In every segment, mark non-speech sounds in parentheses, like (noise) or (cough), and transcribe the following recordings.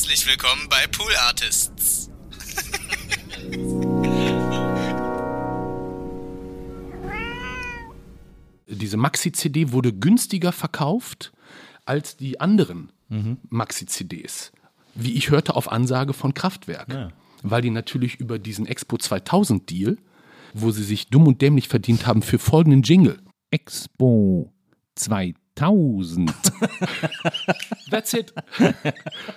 Herzlich willkommen bei Pool Artists. Diese Maxi-CD wurde günstiger verkauft als die anderen Maxi-CDs. Wie ich hörte auf Ansage von Kraftwerk. Weil die natürlich über diesen Expo 2000 Deal, wo sie sich dumm und dämlich verdient haben für folgenden Jingle. Expo 2000. That's it.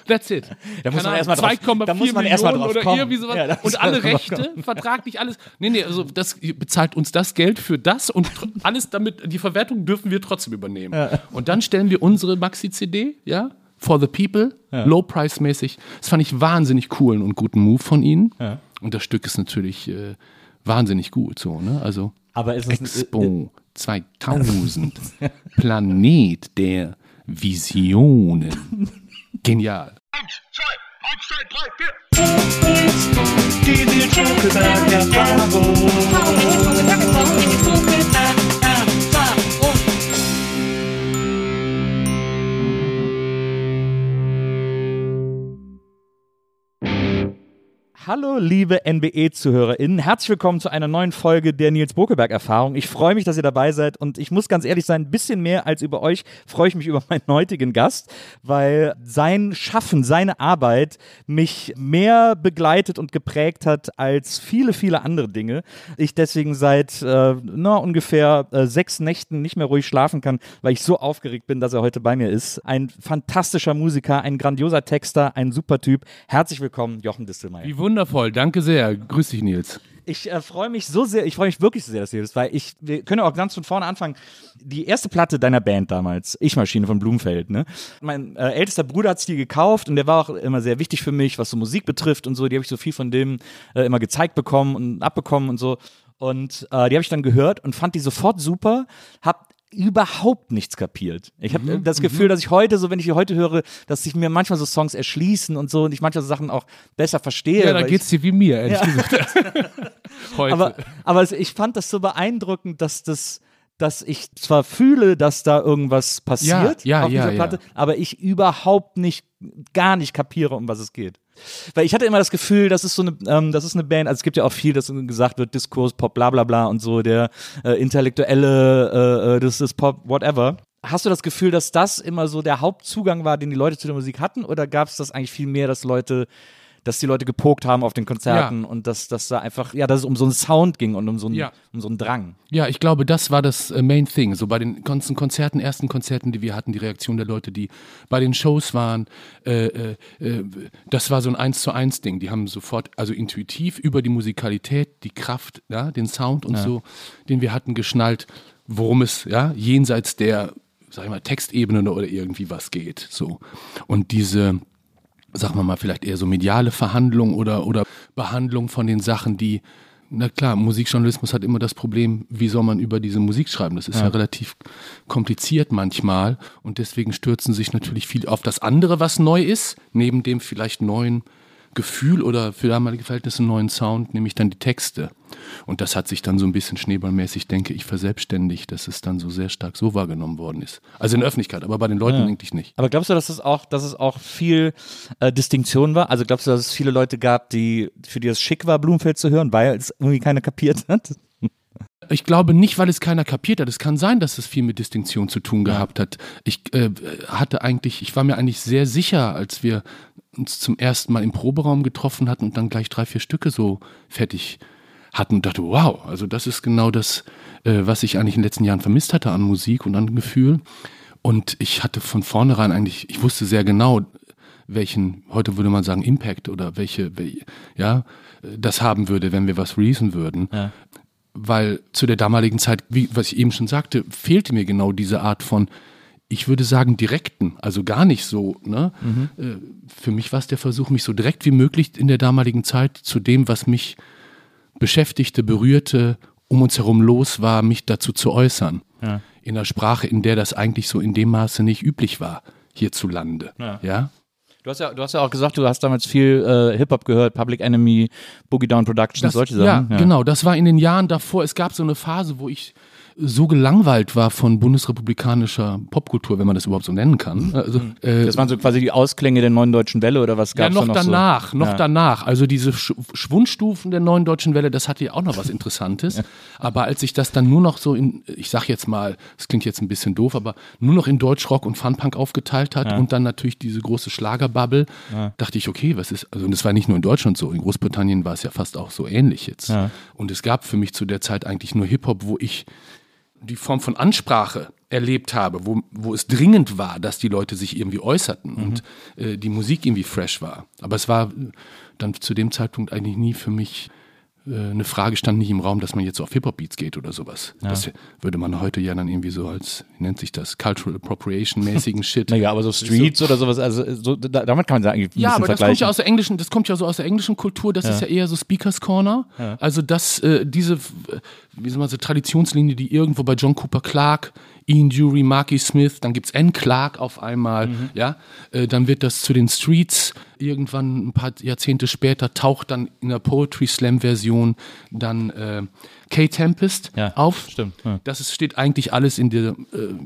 That's it. Da muss man erst mal Ahnung, drauf- da muss 2,4 man erst mal Millionen drauf oder kommen. irgendwie sowas. Ja, und alle Rechte, vertraglich alles. Nee, nee, also das bezahlt uns das Geld für das und alles damit, die Verwertung dürfen wir trotzdem übernehmen. Und dann stellen wir unsere Maxi-CD, ja, for the people, low-price-mäßig. Das fand ich wahnsinnig coolen und guten Move von ihnen. Und das Stück ist natürlich äh, wahnsinnig gut, so, ne? Also Aber ist es Expo 2000, Planet der Visionen. Genial. Hallo, liebe NBE-ZuhörerInnen. Herzlich willkommen zu einer neuen Folge der Nils Bokelberg-Erfahrung. Ich freue mich, dass ihr dabei seid und ich muss ganz ehrlich sein, ein bisschen mehr als über euch freue ich mich über meinen heutigen Gast, weil sein Schaffen, seine Arbeit mich mehr begleitet und geprägt hat als viele, viele andere Dinge. Ich deswegen seit äh, na, ungefähr äh, sechs Nächten nicht mehr ruhig schlafen kann, weil ich so aufgeregt bin, dass er heute bei mir ist. Ein fantastischer Musiker, ein grandioser Texter, ein super Typ. Herzlich willkommen, Jochen Distelmeier. Wie wundervoll, danke sehr. Grüß dich, Nils. Ich äh, freue mich so sehr, ich freue mich wirklich so sehr, dass du hier bist, weil ich, wir können auch ganz von vorne anfangen. Die erste Platte deiner Band damals, Ich-Maschine von Blumfeld, ne? Mein äh, ältester Bruder hat die gekauft und der war auch immer sehr wichtig für mich, was so Musik betrifft und so. Die habe ich so viel von dem äh, immer gezeigt bekommen und abbekommen und so. Und äh, die habe ich dann gehört und fand die sofort super, hab überhaupt nichts kapiert. Ich habe das Gefühl, dass ich heute, so wenn ich heute höre, dass sich mir manchmal so Songs erschließen und so und ich manchmal so Sachen auch besser verstehe. Ja, da geht's dir wie mir, ehrlich gesagt. (laughs) Heute. aber, aber es- ich fand das so beeindruckend, dass das dass ich zwar fühle, dass da irgendwas passiert Ja, ja, auf dieser ja, Platte, aber ich überhaupt nicht, gar nicht kapiere, um was es geht. Weil ich hatte immer das Gefühl, das ist so eine, ähm, das ist eine Band, also es gibt ja auch viel, dass gesagt wird, Diskurs, Pop, bla bla bla und so, der äh, intellektuelle, äh, äh, das ist Pop, whatever. Hast du das Gefühl, dass das immer so der Hauptzugang war, den die Leute zu der Musik hatten, oder gab es das eigentlich viel mehr, dass Leute dass die Leute gepokt haben auf den Konzerten Ja. und dass, dass da einfach, ja, dass es um so einen Sound ging und um so einen, Ja. um so einen Drang. Ja, ich glaube, das war das äh, Main Thing. So bei den ganzen Konzerten, ersten Konzerten, die wir hatten, die Reaktion der Leute, die bei den Shows waren, äh, äh, äh, das war so ein Eins zu eins Ding. Die haben sofort, also intuitiv über die Musikalität, die Kraft, ja, den Sound und so, den wir hatten, geschnallt, worum es, ja, jenseits der, sag ich mal, Textebene oder irgendwie was geht. So. Und diese, sagen wir mal, vielleicht eher so mediale Verhandlung oder, oder Behandlung von den Sachen, die, na klar, Musikjournalismus hat immer das Problem, wie soll man über diese Musik schreiben? Das ist ja, relativ kompliziert manchmal und deswegen stürzen sich natürlich viel auf das andere, was neu ist, neben dem vielleicht neuen Gefühl oder für damalige Verhältnisse einen neuen Sound, nämlich dann die Texte. Und das hat sich dann so ein bisschen schneeballmäßig, denke ich, verselbstständigt, dass es dann so sehr stark so wahrgenommen worden ist. Also in der Öffentlichkeit, aber bei den Leuten eigentlich nicht. Aber glaubst du, dass es auch, dass es auch viel äh, Distinktion war? Also glaubst du, dass es viele Leute gab, die für die es schick war, Blumenfeld zu hören, weil es irgendwie keiner kapiert hat? Ich glaube nicht, weil es keiner kapiert hat. Es kann sein, dass es viel mit Distinktion zu tun gehabt hat. Ich äh, hatte eigentlich, ich war mir eigentlich sehr sicher, als wir uns zum ersten Mal im Proberaum getroffen hatten und dann gleich drei, vier Stücke so fertig hatten und dachte, wow, also das ist genau das, äh, was ich eigentlich in den letzten Jahren vermisst hatte an Musik und an Gefühl. Und ich hatte von vornherein eigentlich, ich wusste sehr genau, welchen, heute würde man sagen, Impact oder welche, wel, ja, das haben würde, wenn wir was releasen würden weil zu der damaligen Zeit, wie was ich eben schon sagte, fehlte mir genau diese Art von, ich würde sagen, direkten, also gar nicht so. Ne? Äh, Für mich war es der Versuch, mich so direkt wie möglich in der damaligen Zeit zu dem, was mich beschäftigte, berührte, um uns herum los war, mich dazu zu äußern. In einer Sprache, in der das eigentlich so in dem Maße nicht üblich war, hierzulande. Ja. ja? Du hast ja, du hast ja auch gesagt, du hast damals viel äh, Hip-Hop gehört, Public Enemy, Boogie Down Productions, Das, solche ja, Sachen. genau. Das war in den Jahren davor. Es gab so eine Phase, wo ich so gelangweilt war von bundesrepublikanischer Popkultur, wenn man das überhaupt so nennen kann. Also, äh, Das waren so quasi die Ausklänge der neuen deutschen Welle oder was ja, gab's noch da noch danach, so? noch Ja. danach. Also diese Sch Schwundstufen der neuen deutschen Welle, das hatte ja auch noch was Interessantes. Aber als sich das dann nur noch so in, ich sag jetzt mal, das klingt jetzt ein bisschen doof, aber nur noch in Deutschrock und Funpunk aufgeteilt hat und dann natürlich diese große Schlagerbubble, dachte ich, okay, was ist, also und das war nicht nur in Deutschland so, in Großbritannien war es ja fast auch so ähnlich jetzt. Und es gab für mich zu der Zeit eigentlich nur Hip-Hop, wo ich die Form von Ansprache erlebt habe, wo, wo es dringend war, dass die Leute sich irgendwie äußerten und äh, die Musik irgendwie fresh war. Aber es war äh, dann zu dem Zeitpunkt eigentlich nie für mich eine Frage stand nicht im Raum, dass man jetzt so auf Hip-Hop-Beats geht oder sowas. Das würde man heute ja dann irgendwie so als, wie nennt sich das, Cultural Appropriation-mäßigen (laughs) Shit. Naja, aber so Streets oder sowas, also so, da, damit kann man sagen, ein Ja, aber das kommt ja aus der englischen, das kommt ja so aus der englischen Kultur, das ist ja eher so Speakers Corner. Also das, äh, diese, äh, wie soll man sagen, Traditionslinie, die irgendwo bei John Cooper Clarke, Ian Dury, Marky Smith, dann gibt's N. Clark auf einmal, ja, äh, dann wird das zu den Streets, irgendwann ein paar Jahrzehnte später taucht dann in der Poetry Slam Version dann äh, Kay Tempest Ja, auf. stimmt, ja. Das ist, steht eigentlich alles in der, äh,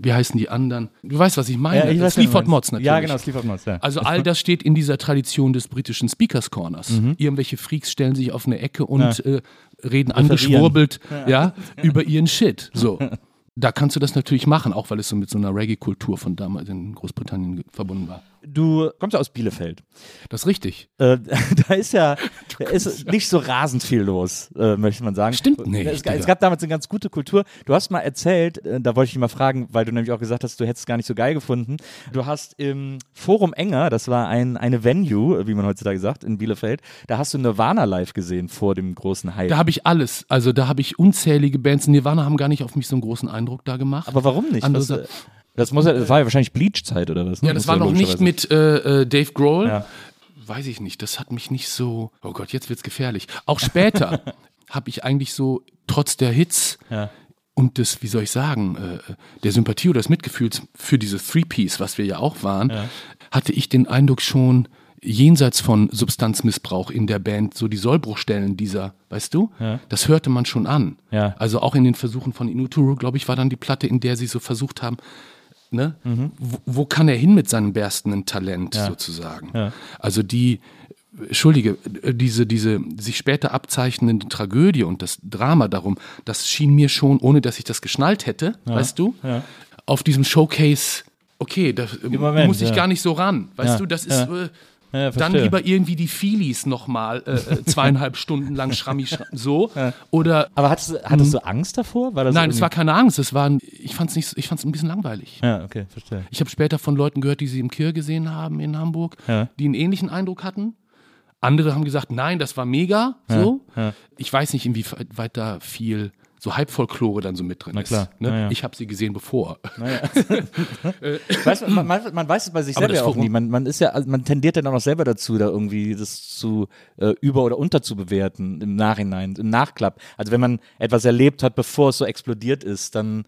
wie heißen die anderen? Du weißt, was ich meine. ja, ich weiß, Sleaford Mods natürlich. Ja, genau, Sleaford Mods, ja. Also all das steht in dieser Tradition des britischen Speakers Corners. Mhm. Irgendwelche Freaks stellen sich auf eine Ecke und äh, reden angeschwurbelt ja. über ihren Shit. So. (laughs) Da kannst du das natürlich machen, auch weil es so mit so einer Reggae-Kultur von damals in Großbritannien verbunden war. Du kommst ja aus Bielefeld. Das ist richtig. Äh, (laughs) da ist ja da ist nicht so rasend viel los, äh, möchte man sagen. Stimmt nicht, Es, es gab damals eine ganz gute Kultur. Du hast mal erzählt, äh, da wollte ich dich mal fragen, weil du nämlich auch gesagt hast, du hättest es gar nicht so geil gefunden. Du hast im Forum Enger, das war ein, eine Venue, äh, wie man heutzutage sagt, in Bielefeld, da hast du Nirvana live gesehen vor dem großen Hype. Da habe ich alles. Also da habe ich unzählige Bands. Nirvana haben gar nicht auf mich so einen großen Eindruck da gemacht. Aber warum nicht? Andere Was, äh, das, muss ja, das war ja wahrscheinlich Bleach-Zeit oder was? ne? Ja, das Muss war noch nicht mit äh, äh, Dave Grohl. Ja. Weiß ich nicht. Das hat mich nicht so. Oh Gott, jetzt wird's gefährlich. Auch später (laughs) habe ich eigentlich so trotz der Hits Ja. und des, wie soll ich sagen, äh, der Sympathie oder des Mitgefühls für diese Three-Piece, was wir ja auch waren, hatte ich den Eindruck schon jenseits von Substanzmissbrauch in der Band, so die Sollbruchstellen dieser, weißt du, das hörte man schon an. Ja. Also auch in den Versuchen von Inuturo, glaube ich, war dann die Platte, in der sie so versucht haben, ne? Wo, wo kann er hin mit seinem berstenden Talent sozusagen? Also die, Entschuldige, diese, diese sich später abzeichnende Tragödie und das Drama darum, das schien mir schon, ohne dass ich das geschnallt hätte, weißt du, auf diesem Showcase, okay, da Moment, muss ich ja. gar nicht so ran, weißt Ja, du, das ist. ja. Äh, Ja, dann lieber irgendwie die Feelies nochmal äh, äh, zweieinhalb (laughs) Stunden lang schrammi schram, so. Oder Aber hattest, du- hattest du Angst davor? Nein, es war keine Angst. Es war, ich fand es nicht, ich fand ein bisschen langweilig. Ja, okay, verstehe. Ich habe später von Leuten gehört, die sie im Kir gesehen haben in Hamburg, Ja. die einen ähnlichen Eindruck hatten. Andere haben gesagt, nein, das war mega. So. ja. Ich weiß nicht, inwieweit da viel so Halbfolklore dann so mit drin Na ist. klar, Ne? na ja. Ich habe sie gesehen bevor. (laughs) Weißt, du, man, man, man weiß es bei sich selber ja auch nie. Man, man ist ja, also man tendiert dann auch noch selber dazu, da irgendwie das zu äh, über- oder unterzubewerten im Nachhinein, im Nachklapp. Also wenn man etwas erlebt hat, bevor es so explodiert ist, dann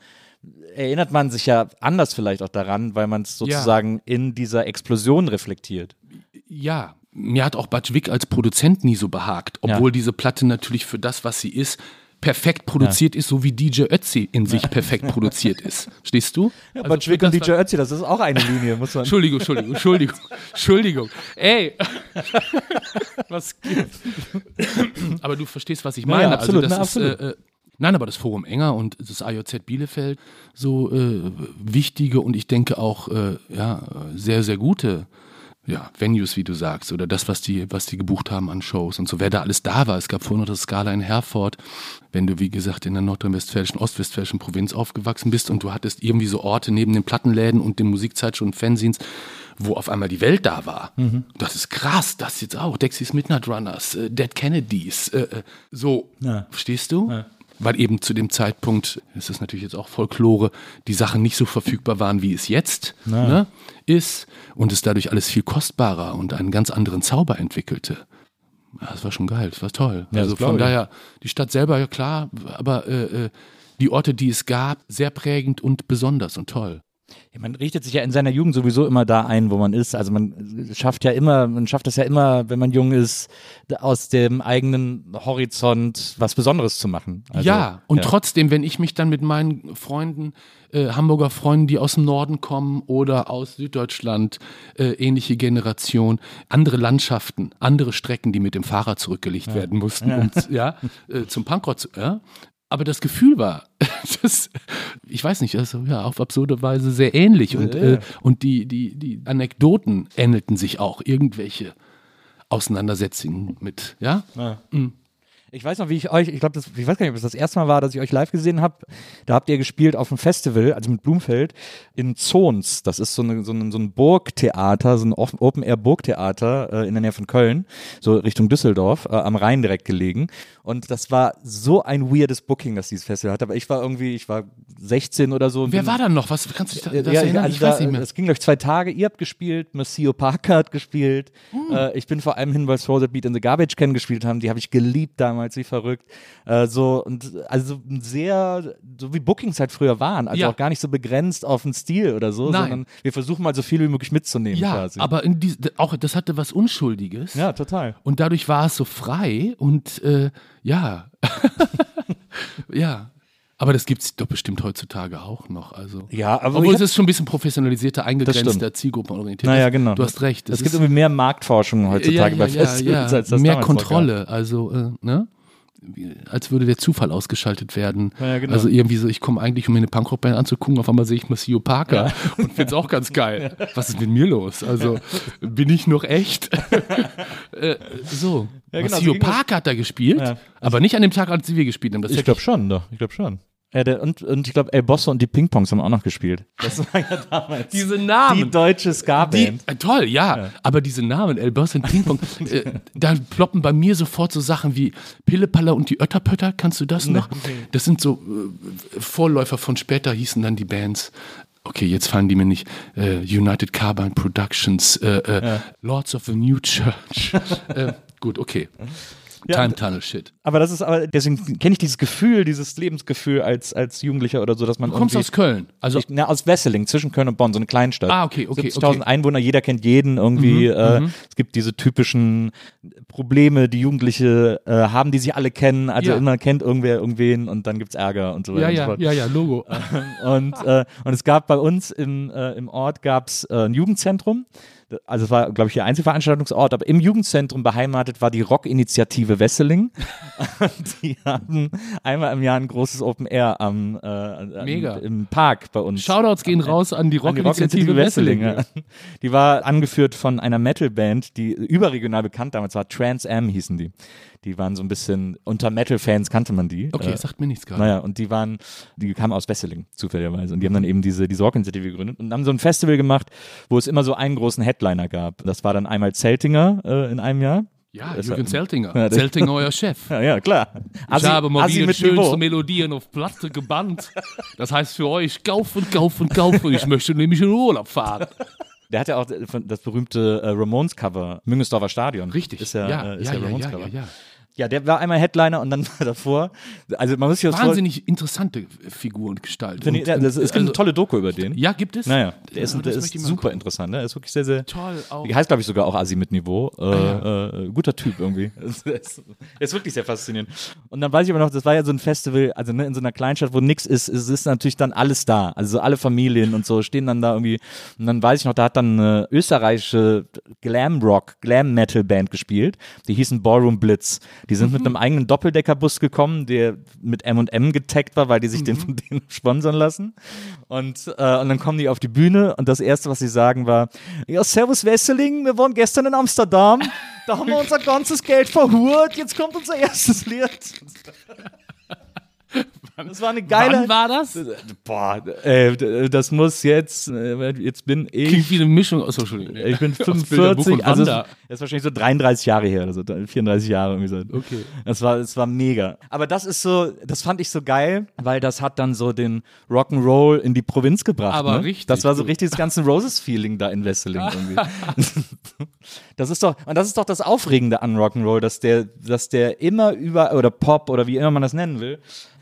erinnert man sich ja anders vielleicht auch daran, weil man es sozusagen in dieser Explosion reflektiert. Ja, mir hat auch Butch Vig als Produzent nie so behagt, obwohl diese Platte natürlich für das, was sie ist, perfekt produziert ist, so wie DJ Ötzi in sich perfekt produziert ist. Stehst du? Ja, Also aber Schwick und das, DJ Ötzi, das ist auch eine Linie, muss man. Entschuldigung, Entschuldigung, Entschuldigung, Entschuldigung. Ey. (laughs) was gibt? aber du verstehst, was ich Ja, meine. ja, absolut, also na, das absolut. ist, äh, äh, nein, aber das Forum Enger und das IOZ Bielefeld so äh, wichtige und ich denke auch äh, ja, sehr, sehr gute ja, Venues, wie du sagst, oder das, was die, was die gebucht haben an Shows und so, wer da alles da war. Es gab vorhin noch das Skala in Herford, wenn du, wie gesagt, in der nordrhein-westfälischen, ostwestfälischen Provinz aufgewachsen bist und du hattest irgendwie so Orte neben den Plattenläden und den Musikzeitschriften und Fanzines, wo auf einmal die Welt da war. Das ist krass, das jetzt auch. Dexys Midnight Runners, äh, Dead Kennedys, äh, äh, so. Ja. Verstehst du? Weil eben zu dem Zeitpunkt, das ist natürlich jetzt auch Folklore, die Sachen nicht so verfügbar waren, wie es jetzt ne, ist und es dadurch alles viel kostbarer und einen ganz anderen Zauber entwickelte. Das war schon geil, das war toll. Ja, also von daher, die Stadt selber, ja klar, aber äh, äh, die Orte, die es gab, sehr prägend und besonders und toll. Ja, man richtet sich ja in seiner Jugend sowieso immer da ein, wo man ist. Also man schafft ja immer, man schafft es ja immer, wenn man jung ist, aus dem eigenen Horizont was Besonderes zu machen. Also, ja, und trotzdem, wenn ich mich dann mit meinen Freunden, äh, Hamburger Freunden, die aus dem Norden kommen oder aus Süddeutschland, äh, ähnliche Generation, andere Landschaften, andere Strecken, die mit dem Fahrrad zurückgelegt werden mussten, um, ja, äh, zum Punkrock zu, ja. Aber das Gefühl war, (laughs) das, ich weiß nicht, also ja, auf absurde Weise sehr ähnlich. Und, äh, und die, die, die Anekdoten ähnelten sich auch, irgendwelche Auseinandersetzungen mit, ja. Ich weiß noch, wie ich euch, ich glaube, ich weiß gar nicht, ob es das erste Mal war, dass ich euch live gesehen habe. Da habt ihr gespielt auf einem Festival, also mit Blumfeld, in Zons. Das ist so, eine, so, ein, so ein Burgtheater, so ein Open-Air-Burgtheater äh, in der Nähe von Köln, so Richtung Düsseldorf, äh, am Rhein direkt gelegen. Und das war so ein weirdes Booking, das dieses Festival hatte. Aber ich war irgendwie, ich war 16 oder so. Wer war da noch? Was kannst du dich da, das ja, erinnern? also ich weiß da, nicht mehr. Es ging, glaube ich, zwei Tage. Ihr habt gespielt, Maceo Parker hat gespielt. Hm. Äh, ich bin vor allem hin, weil Throw the Beat in the Garbage Can gespielt haben. Die habe ich geliebt damals, wie verrückt. Äh, so, und also sehr, so wie Bookings halt früher waren. Also Ja. auch gar nicht so begrenzt auf den Stil oder so, Nein. sondern wir versuchen mal so viel wie möglich mitzunehmen Ja, quasi. aber in dies, auch das hatte was Unschuldiges. ja, total. Und dadurch war es so frei und äh, ja. (laughs) ja. Aber das gibt es doch bestimmt heutzutage auch noch. Also. Ja, aber Obwohl es ist schon ein bisschen professionalisierter, eingegrenzter, zielgruppenorientiert. Naja, genau. Du hast recht. Es das gibt irgendwie mehr Marktforschung heutzutage bei Festivals, (laughs) als das Mehr. Kontrolle. Also, äh, ne? Als würde der Zufall ausgeschaltet werden. Ja, genau. Also irgendwie so, ich komme eigentlich, um mir eine Punkrock-Band anzugucken, auf einmal sehe ich Maceo Parker (laughs) und finde es auch ganz geil. (laughs) Was ist mit mir los? Also bin ich noch echt? äh, so. Ja, genau, so ging das- Parker hat da gespielt, Ja. aber nicht an dem Tag, als wir gespielt haben. Ich glaube schon, doch. Ich glaube schon. Ja, der, und, und ich glaube, El Bosso und die Ping-Pongs haben auch noch gespielt. Das war ja (laughs) damals diese Namen. die deutsche Ska-Band. äh, toll, ja, aber diese Namen, El Boss und Ping Pong, (laughs) äh, da ploppen bei mir sofort so Sachen wie Pillepaller und die Ötterpötter, kannst du das noch? Das sind so äh, Vorläufer von später hießen dann die Bands. Okay, jetzt fallen die mir nicht. Äh, United Carbine Productions, äh, äh, Lords of the New Church. (laughs) äh, gut, okay. Time Tunnel Shit. Aber das ist aber, deswegen kenne ich dieses Gefühl, dieses Lebensgefühl als, als Jugendlicher oder so, dass man Du kommst aus Köln. Also, ich, na, aus Wesseling, zwischen Köln und Bonn, so eine Kleinstadt. Ah, okay, okay, 70.000 okay. Mhm, Einwohner, jeder kennt jeden irgendwie. äh, Es gibt diese typischen Probleme, die Jugendliche äh, haben, die sich alle kennen. Also Ja. immer kennt irgendwer irgendwen und dann gibt's Ärger und so weiter ja, und so ja, fort. ja, ja, Logo. und, äh, und es gab bei uns im, äh, im Ort gab's äh, ein Jugendzentrum. Also es war, glaube ich, der einzige Veranstaltungsort, aber im Jugendzentrum beheimatet war die Rockinitiative Wesseling. (laughs) Die hatten einmal im Jahr ein großes Open Air am, äh, Mega. Im, Park bei uns. Shoutouts gehen raus an die Rockinitiative Wesseling. ja. Die war angeführt von einer Metalband, die überregional bekannt damals war. Trans Am hießen die. Die waren so ein bisschen, unter Metal-Fans kannte man die. Okay, Äh, sagt mir nichts gerade. naja, und die waren, die kamen aus Wesseling, zufälligerweise. Und die haben dann eben diese, diese Rockinitiative gegründet und haben so ein Festival gemacht, wo es immer so einen großen Headliner gab. Das war dann einmal Zeltinger äh, in einem Jahr. Ja, Das Jürgen Zeltinger. (laughs) Ja, Zeltinger, euer Chef. (laughs) Ja, ja, klar. Ich habe mal wieder mit schönste Niveau. Melodien auf Platte gebannt. Das heißt für euch, kaufen, kaufen, kaufen. Ich möchte nämlich in Urlaub fahren. (laughs) Der hat ja auch von- das berühmte äh, Ramones-Cover, Müngesdorfer Stadion. Richtig. Ist ja, ja, äh, ist ja, ja, ja, ja, Ramones-Cover. ja, ja. Ja, der war einmal Headliner und dann (laughs) war davor. Also man muss sich das Wahnsinnig interessante Figur und Gestalt. Und, ich, ja, das, es gibt also, eine tolle Doku über den. Ja, gibt es? Naja, der ist, Ja, der ist super gucken. interessant. Ne? Der ist wirklich sehr, sehr. Toll auch. Die heißt, glaube ich, sogar auch Asi mit Niveau. Äh, Ah, äh, guter Typ irgendwie. (laughs) Der ist, der ist wirklich sehr faszinierend. Und dann weiß ich aber noch, das war ja so ein Festival, also ne, in so einer Kleinstadt, wo nichts ist, es ist natürlich dann alles da. Also so alle Familien und so stehen dann da irgendwie. Und dann weiß ich noch, da hat dann eine österreichische Glam-Rock, Glam-Metal-Band gespielt. Die hießen Ballroom Blitz. Die sind Mhm. mit einem eigenen Doppeldeckerbus gekommen, der mit M&M getaggt war, weil die sich den Mhm. von (laughs) denen sponsern lassen. Und, äh, und dann kommen die auf die Bühne und das Erste, was sie sagen, war, ja, Servus Wesseling, wir waren gestern in Amsterdam, da haben wir unser ganzes Geld verhurt, jetzt kommt unser erstes Lied. Das war eine geile... Wann war das? Boah, äh, das muss jetzt, äh, jetzt bin ich... Klingt wie eine Mischung aus, Entschuldigung. Ich bin (laughs) Aus Bilderbuch 45, und also das ist wahrscheinlich so 33 Jahre her oder so, 34 Jahre irgendwie so. Okay. Das war, das war mega. Aber das ist so, das fand ich so geil, weil das hat dann so den Rock'n'Roll in die Provinz gebracht. Aber ne? richtig Das war so richtig das ganze Roses-Feeling da in Wesseling irgendwie. (laughs) das ist doch, und das ist doch das Aufregende an Rock'n'Roll, dass der, dass der immer über, oder Pop oder wie immer man das nennen will,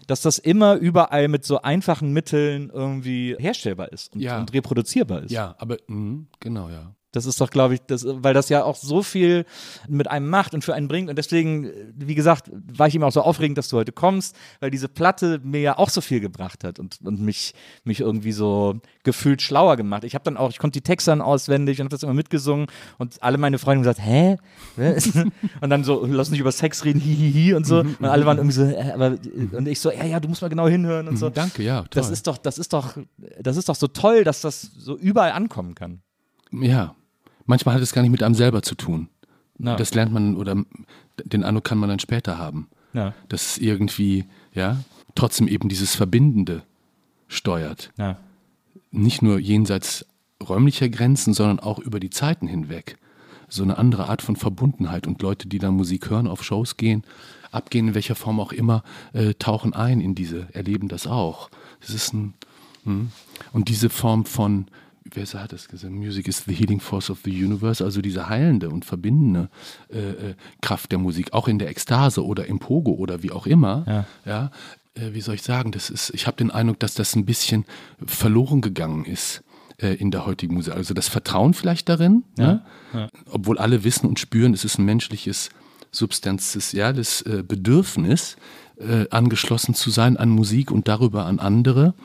dass das immer überall mit so einfachen Mitteln irgendwie herstellbar ist und, Ja. und reproduzierbar ist. Ja, aber mh, genau, ja. Das ist doch, glaube ich, das, weil das ja auch so viel mit einem macht und für einen bringt. Und deswegen, wie gesagt, war ich eben auch so aufregend, dass du heute kommst, weil diese Platte mir ja auch so viel gebracht hat und, und mich, mich irgendwie so gefühlt schlauer gemacht. Ich habe dann auch, ich konnte die Texte dann auswendig und habe das immer mitgesungen und alle meine Freunde haben gesagt, hä? (laughs) Und dann so, lass nicht über Sex reden, hihihi und so. Und alle waren irgendwie so, äh, aber, und ich so, ja, ja, du musst mal genau hinhören und so. Danke, ja, toll. Das ist doch, das ist doch, das ist doch so toll, dass das so überall ankommen kann. Ja, manchmal hat es gar nicht mit einem selber zu tun. Na. Das lernt man oder den Eindruck kann man dann später haben. Ja. Dass es irgendwie, ja, trotzdem eben dieses Verbindende steuert. Ja. Nicht nur jenseits räumlicher Grenzen, sondern auch über die Zeiten hinweg. So eine andere Art von Verbundenheit und Leute, die da Musik hören, auf Shows gehen, abgehen, in welcher Form auch immer, äh, tauchen ein in diese, erleben das auch. Das ist ein, hm. und diese Form von, wer hat das gesagt? Music is the healing force of the universe, also diese heilende und verbindende äh, äh, Kraft der Musik, auch in der Ekstase oder im Pogo oder wie auch immer. Ja. Ja, äh, wie soll ich sagen? Das ist, ich habe den Eindruck, dass das ein bisschen verloren gegangen ist äh, in der heutigen Musik. Also das Vertrauen vielleicht darin, ne? obwohl alle wissen und spüren, es ist ein menschliches substanzielles äh, Bedürfnis, angeschlossen zu sein an Musik und darüber an andere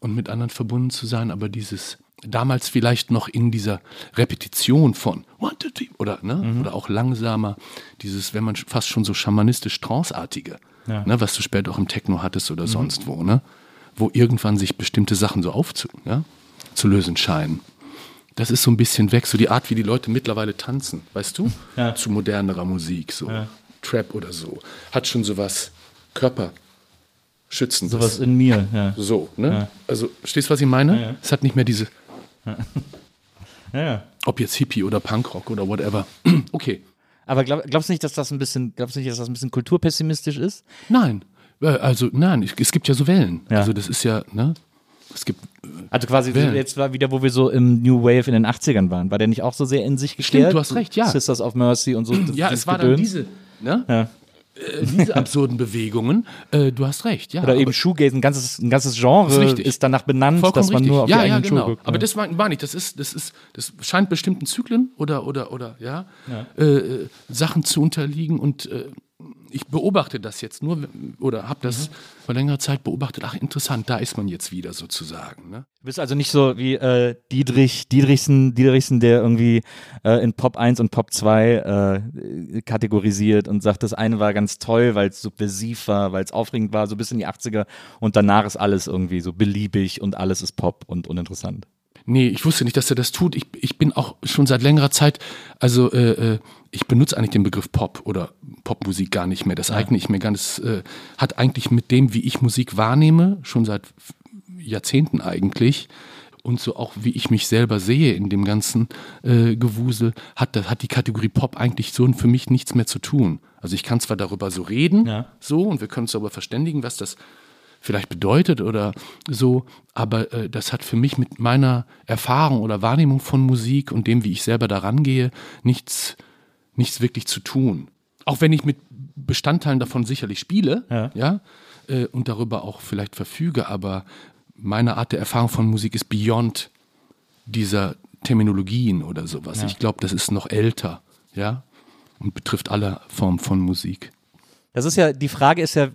und mit anderen verbunden zu sein, aber dieses damals vielleicht noch in dieser Repetition von oder, ne, oder auch langsamer, dieses, wenn man fast schon so schamanistisch tranceartige, ne, was du später auch im Techno hattest oder sonst wo, ne, wo irgendwann sich bestimmte Sachen so aufzu, ja, zu lösen scheinen. Das ist so ein bisschen weg, so die Art, wie die Leute mittlerweile tanzen, weißt du? Ja. Zu modernerer Musik, so Trap oder so. Hat schon sowas Körperschützendes. Sowas in mir, ja. So, ne? Also, stehst du, was ich meine? ja. Es hat nicht mehr diese, ja, ob jetzt Hippie oder Punkrock oder whatever. (clears throat) okay. Aber glaub, glaubst du nicht, dass das ein bisschen, glaubst du nicht, dass das ein bisschen kulturpessimistisch ist? Nein. Äh, Also, nein, es gibt ja so Wellen. Ja. Also, das ist ja, ne? Es gibt, Also quasi Wer? jetzt war wieder, wo wir so im New Wave in den 80ern waren. War der nicht auch so sehr in sich geklärt? du hast recht, ja. Sisters of Mercy und so. (clears throat) ja, es war dann diese, ne? Ja. Äh, diese (laughs) absurden Bewegungen. Äh, du hast recht, ja. Oder eben Shoegaze, ein ganzes, ein ganzes Genre ist ist, danach benannt, Vollkommen dass man richtig. nur auf ja, die ja, eigenen genau. Schuhe guckt. Aber ja. das war, war nicht. Das ist, das ist, das scheint bestimmten Zyklen oder oder oder ja, Äh, äh, Sachen zu unterliegen und äh, ich beobachte das jetzt nur oder habe das Mhm. vor längerer Zeit beobachtet. Ach, interessant, da ist man jetzt wieder sozusagen. Ne? Du bist also nicht so wie äh, Dietrich, Dietrichsen, Dietrichsen, der irgendwie äh, in Pop 1 und Pop 2 äh, kategorisiert und sagt, das eine war ganz toll, weil es subversiv war, weil es aufregend war, so bis in die 80er und danach ist alles irgendwie so beliebig und alles ist Pop und uninteressant. Nee, ich wusste nicht, dass er das tut. Ich, ich bin auch schon seit längerer Zeit, also äh, äh, ich benutze eigentlich den Begriff Pop oder Popmusik gar nicht mehr. Das eigne ich mir gar nicht. Das äh, hat eigentlich mit dem, wie ich Musik wahrnehme, schon seit Jahrzehnten eigentlich, und so auch wie ich mich selber sehe in dem ganzen äh, Gewusel, hat, das- hat die Kategorie Pop eigentlich so für mich nichts mehr zu tun. Also ich kann zwar darüber so reden, Ja. so, und wir können uns darüber verständigen, was das vielleicht bedeutet oder so, aber äh, das hat für mich mit meiner Erfahrung oder Wahrnehmung von Musik und dem, wie ich selber daran gehe, nichts, nichts wirklich zu tun. Auch wenn ich mit Bestandteilen davon sicherlich spiele, Ja. ja, äh, und darüber auch vielleicht verfüge, aber meine Art der Erfahrung von Musik ist beyond dieser Terminologien oder sowas. Ich glaube, das ist noch älter, ja, und betrifft alle Formen von Musik. Das ist ja, die Frage ist ja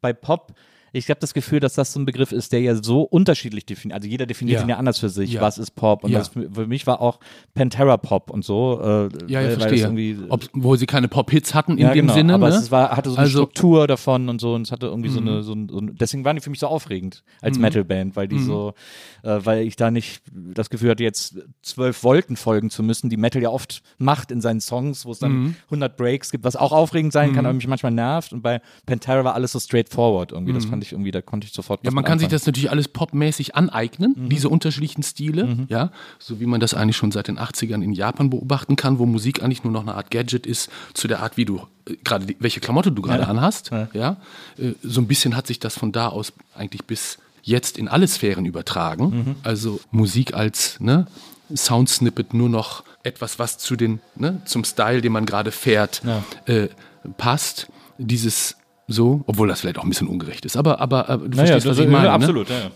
bei Pop, ich habe das Gefühl, dass das so ein Begriff ist, der ja so unterschiedlich definiert. Also jeder definiert Ja. ihn ja anders für sich. Ja. Was ist Pop? Und Ja. für für mich war auch Pantera Pop und so. Äh, Ja, das verstehe. Ob, wo sie keine Pop-Hits hatten in dem genau. Sinne. Aber ne? es war, hatte so eine Also- Mhm. Struktur davon und so und es hatte irgendwie so, eine, so, ein, so ein, deswegen waren die für mich so aufregend als Metalband, weil die so, äh, weil ich da nicht das Gefühl hatte, jetzt zwölf Volten folgen zu müssen, die Metal ja oft macht in seinen Songs, wo es dann Mhm. 100 Breaks gibt, was auch aufregend sein kann, aber mich manchmal nervt und bei Pantera war alles so straightforward irgendwie, das fand ich irgendwie, da konnte ich sofort Mhm. Ja, man kann sich anfangen. das natürlich alles popmäßig aneignen, Mhm. diese unterschiedlichen Stile, ja, so wie man das eigentlich schon seit den 80ern in Japan beobachten kann, wo Musik eigentlich nur noch eine Art Gadget ist zu der Art, wie du äh, gerade welche Klamotte du gerade anhast, ja. Äh, so ein bisschen hat sich das von da aus eigentlich bis jetzt in alle Sphären übertragen. Mhm. Also Musik als ne, Soundsnippet nur noch etwas, was zu den ne, zum Style, den man gerade fährt, Ja. äh, passt. Dieses So, obwohl das vielleicht auch ein bisschen ungerecht ist. Aber, aber äh, du Naja, verstehst, was ich meine. ja, Ne? absolut, ja, ja.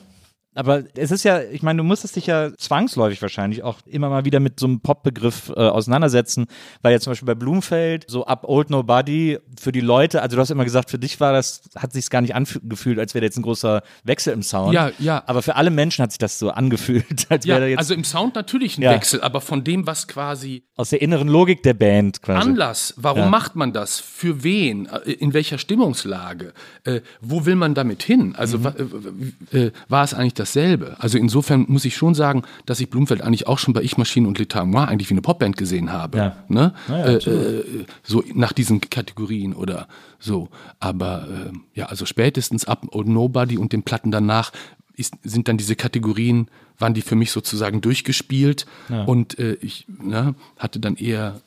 Aber es ist ja, ich meine, du musstest dich ja zwangsläufig wahrscheinlich auch immer mal wieder mit so einem Pop-Begriff äh, auseinandersetzen, weil ja zum Beispiel bei Blumfeld so ab Old Nobody für die Leute, also du hast immer gesagt, für dich war das, hat sich gar nicht angefühlt, als wäre jetzt ein großer Wechsel im Sound. Ja, ja. Aber für alle Menschen hat sich das so angefühlt, als Ja, wäre jetzt also im Sound natürlich ein Ja. Wechsel, aber von dem, was quasi aus der inneren Logik der Band quasi. Anlass, warum Ja. macht man das? Für wen? Äh, In welcher Stimmungslage? Äh, wo will man damit hin? Also Mhm. äh, äh, war es eigentlich dasselbe? Also insofern muss ich schon sagen, dass ich Blumfeld eigentlich auch schon bei Ich Maschine und L'État Moi eigentlich wie eine Popband gesehen habe. Ja. Ne? ja, äh, äh, so nach diesen Kategorien oder so. Aber äh, ja, also spätestens ab Old Nobody und den Platten danach ist, sind dann diese Kategorien, waren die für mich sozusagen durchgespielt und äh, ich ne, hatte dann eher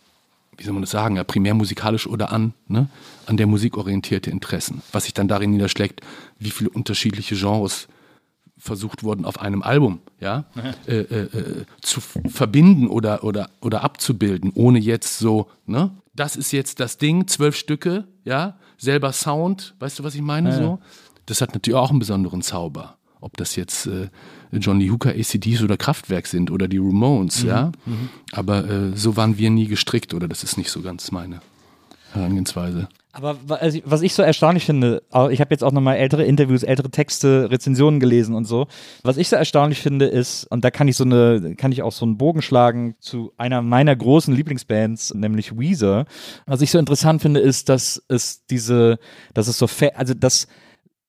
wie soll man das sagen, ja, primär musikalisch oder an, ne, an der Musik orientierte Interessen. Was sich dann darin niederschlägt, wie viele unterschiedliche Genres versucht wurden auf einem Album, ja, äh, äh, äh, zu verbinden oder, oder, oder abzubilden, ohne jetzt so, ne, das ist jetzt das Ding, zwölf Stücke, ja, selber Sound, weißt du, was ich meine, so? Das hat natürlich auch einen besonderen Zauber. Ob das jetzt äh, Johnny Hooker, ACDs oder Kraftwerk sind oder die Ramones, ja. Aber äh, so waren wir nie gestrickt oder das ist nicht so ganz meine Herangehensweise. Aber also, was ich so erstaunlich finde, ich habe jetzt auch nochmal ältere Interviews, ältere Texte, Rezensionen gelesen und so. Was ich so erstaunlich finde ist, und da kann ich so eine, kann ich auch so einen Bogen schlagen zu einer meiner großen Lieblingsbands, nämlich Weezer. Was ich so interessant finde, ist, dass es diese, dass es so, also das,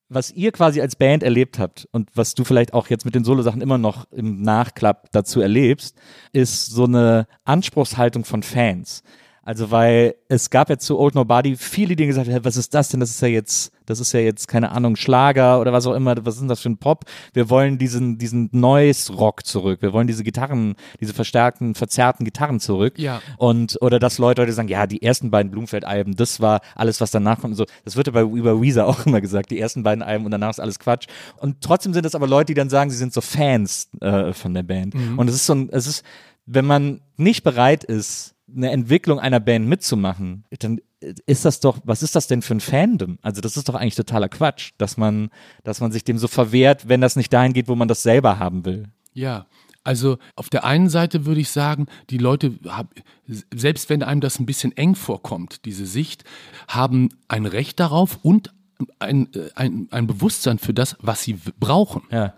was ihr quasi als Band erlebt habt und was du vielleicht auch jetzt mit den Solo-Sachen immer noch im Nachklapp dazu erlebst, ist so eine Anspruchshaltung von Fans. Also weil es gab ja zu Old Nobody viele, die gesagt haben, was ist das denn? Das ist ja jetzt, das ist ja jetzt keine Ahnung Schlager oder was auch immer. Was ist denn das für ein Pop? Wir wollen diesen diesen Noise Rock zurück. Wir wollen diese Gitarren, diese verstärkten, verzerrten Gitarren zurück. Ja. Und oder dass Leute heute sagen, ja, die ersten beiden Blumfeld-Alben, das war alles, was danach kommt. und So, das wird ja bei über Weezer auch immer gesagt. Die ersten beiden Alben und danach ist alles Quatsch. Und trotzdem sind es aber Leute, die dann sagen, sie sind so Fans äh, von der Band. Und es ist so ein, es ist, wenn man nicht bereit ist, eine Entwicklung einer Band mitzumachen, dann ist das doch, was ist das denn für ein Fandom? Also das ist doch eigentlich totaler Quatsch, dass man, dass man sich dem so verwehrt, wenn das nicht dahin geht, wo man das selber haben will. Ja, also auf der einen Seite würde ich sagen, die Leute, selbst wenn einem das ein bisschen eng vorkommt, diese Sicht, haben ein Recht darauf und ein, äh, ein, ein Bewusstsein für das, was sie brauchen. Ja.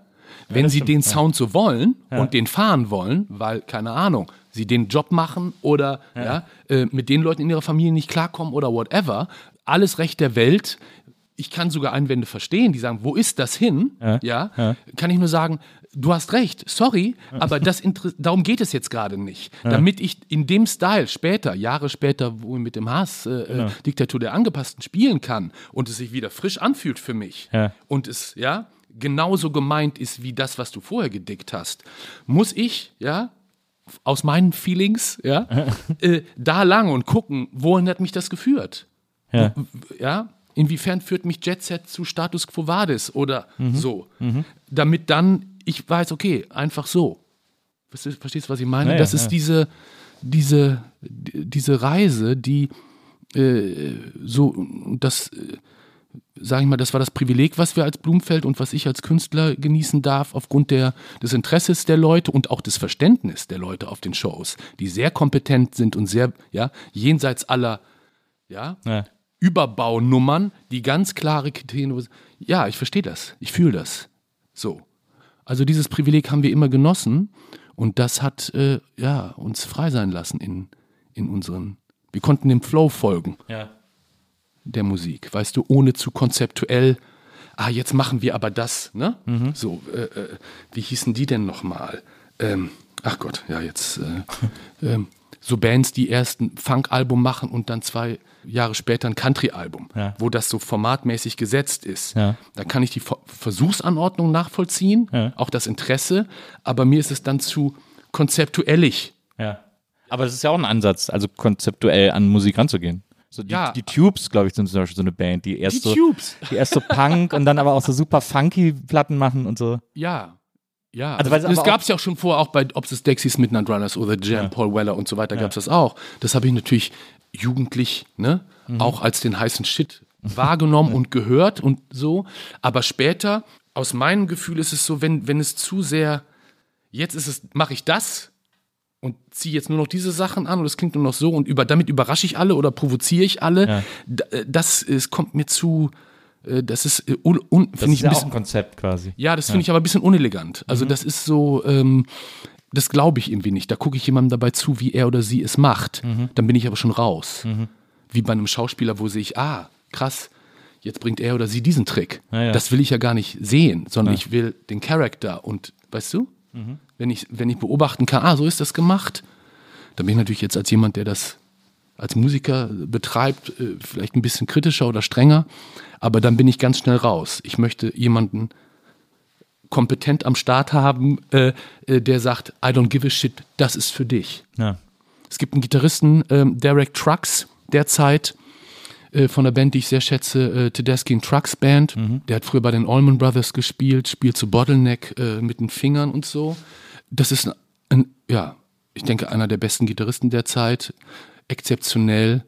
Wenn sie den Sound so wollen und den fahren wollen, weil, keine Ahnung, sie den Job machen oder ja. äh, mit den Leuten in ihrer Familie nicht klarkommen oder whatever, alles Recht der Welt. Ich kann sogar Einwände verstehen, die sagen, wo ist das hin? Ja, kann ich nur sagen, du hast recht, sorry, aber das inter- darum geht es jetzt gerade nicht. Damit ich in dem Style später, Jahre später, wo ich mit dem Hass äh, äh, Diktatur der Angepassten spielen kann und es sich wieder frisch anfühlt für mich Ja. und es, ja, genauso gemeint ist wie das, was du vorher gedickt hast, muss ich, ja, aus meinen Feelings, ja, (laughs) äh, da lang und gucken, wohin hat mich das geführt? Ja. Ja, inwiefern führt mich Jet Set zu Status Quo Vadis oder so, damit dann ich weiß, okay, einfach so. Verstehst, du, was ich meine? Ja, das ist ja. diese, diese, die- diese Reise, die äh, so, das, äh, sage ich mal, das war das Privileg, was wir als Blumfeld und was ich als Künstler genießen darf, aufgrund der, des Interesses der Leute und auch des Verständnisses der Leute auf den Shows, die sehr kompetent sind und sehr, ja, jenseits aller, ja, Ja. Überbaunummern, die ganz klare Kriterien. Ja, ich verstehe das, ich fühle das. So. Also dieses Privileg haben wir immer genossen und das hat äh, ja, uns frei sein lassen in, in unseren. Wir konnten dem Flow folgen Ja. Der Musik, weißt du, ohne zu konzeptuell. Ah, jetzt machen wir aber das, ne? So, äh, äh, wie hießen die denn nochmal? Ähm, ach Gott, ja, jetzt. Äh, (laughs) ähm, so Bands, die erst ein Funk-Album machen und dann zwei Jahre später ein Country-Album, Ja. wo das so formatmäßig gesetzt ist. Ja. Da kann ich die Ver- Versuchsanordnung nachvollziehen, Ja. auch das Interesse, aber mir ist es dann zu konzeptuellig. Ja. Aber das ist ja auch ein Ansatz, also konzeptuell an Musik ranzugehen. So die, Ja. die Tubes, glaube ich, sind zum Beispiel so eine Band, die erst Die so, Tubes. die erst so Punk und dann aber auch so super funky Platten machen und so. Ja. Ja, Also, es das gab es ja auch schon vorher, auch bei ob es Dexys Midnight Runners oder Jam, Paul Weller und so weiter gab es das auch. Das habe ich natürlich jugendlich, ne, Mhm. auch als den heißen Shit wahrgenommen und gehört und so. Aber später, aus meinem Gefühl ist es so, wenn, wenn es zu sehr, jetzt ist es, mache ich das und ziehe jetzt nur noch diese Sachen an und es klingt nur noch so und über, damit überrasche ich alle oder provoziere ich alle. Ja. Äh, Das es kommt mir zu, äh, das ist, äh, un, un, Das ist ich ja ein auch bisschen ein Konzept quasi. ja, das finde ich aber ein bisschen unelegant. Also das ist so, ähm, das glaube ich irgendwie nicht. Da gucke ich jemandem dabei zu, wie er oder sie es macht. Dann bin ich aber schon raus. Wie bei einem Schauspieler, wo sehe ich, ah, krass, jetzt bringt er oder sie diesen Trick. Ja, ja. Das will ich ja gar nicht sehen, sondern ich will den Charakter und, weißt du, wenn, ich, wenn ich beobachten kann, ah, so ist das gemacht, dann bin ich natürlich jetzt als jemand, der das als Musiker betreibt, äh, vielleicht ein bisschen kritischer oder strenger, aber dann bin ich ganz schnell raus. Ich möchte jemanden kompetent am Start haben, äh, äh, der sagt, I don't give a shit, das ist für dich. Ja. Es gibt einen Gitarristen, ähm, Derek Trucks, derzeit äh, von der Band, die ich sehr schätze, Tedeschi Trucks Band. Der hat früher bei den Allman Brothers gespielt, spielt zu Bottleneck mit den Fingern und so. Das ist ein, ein, ja, ich denke, einer der besten Gitarristen derzeit. Exzeptionell.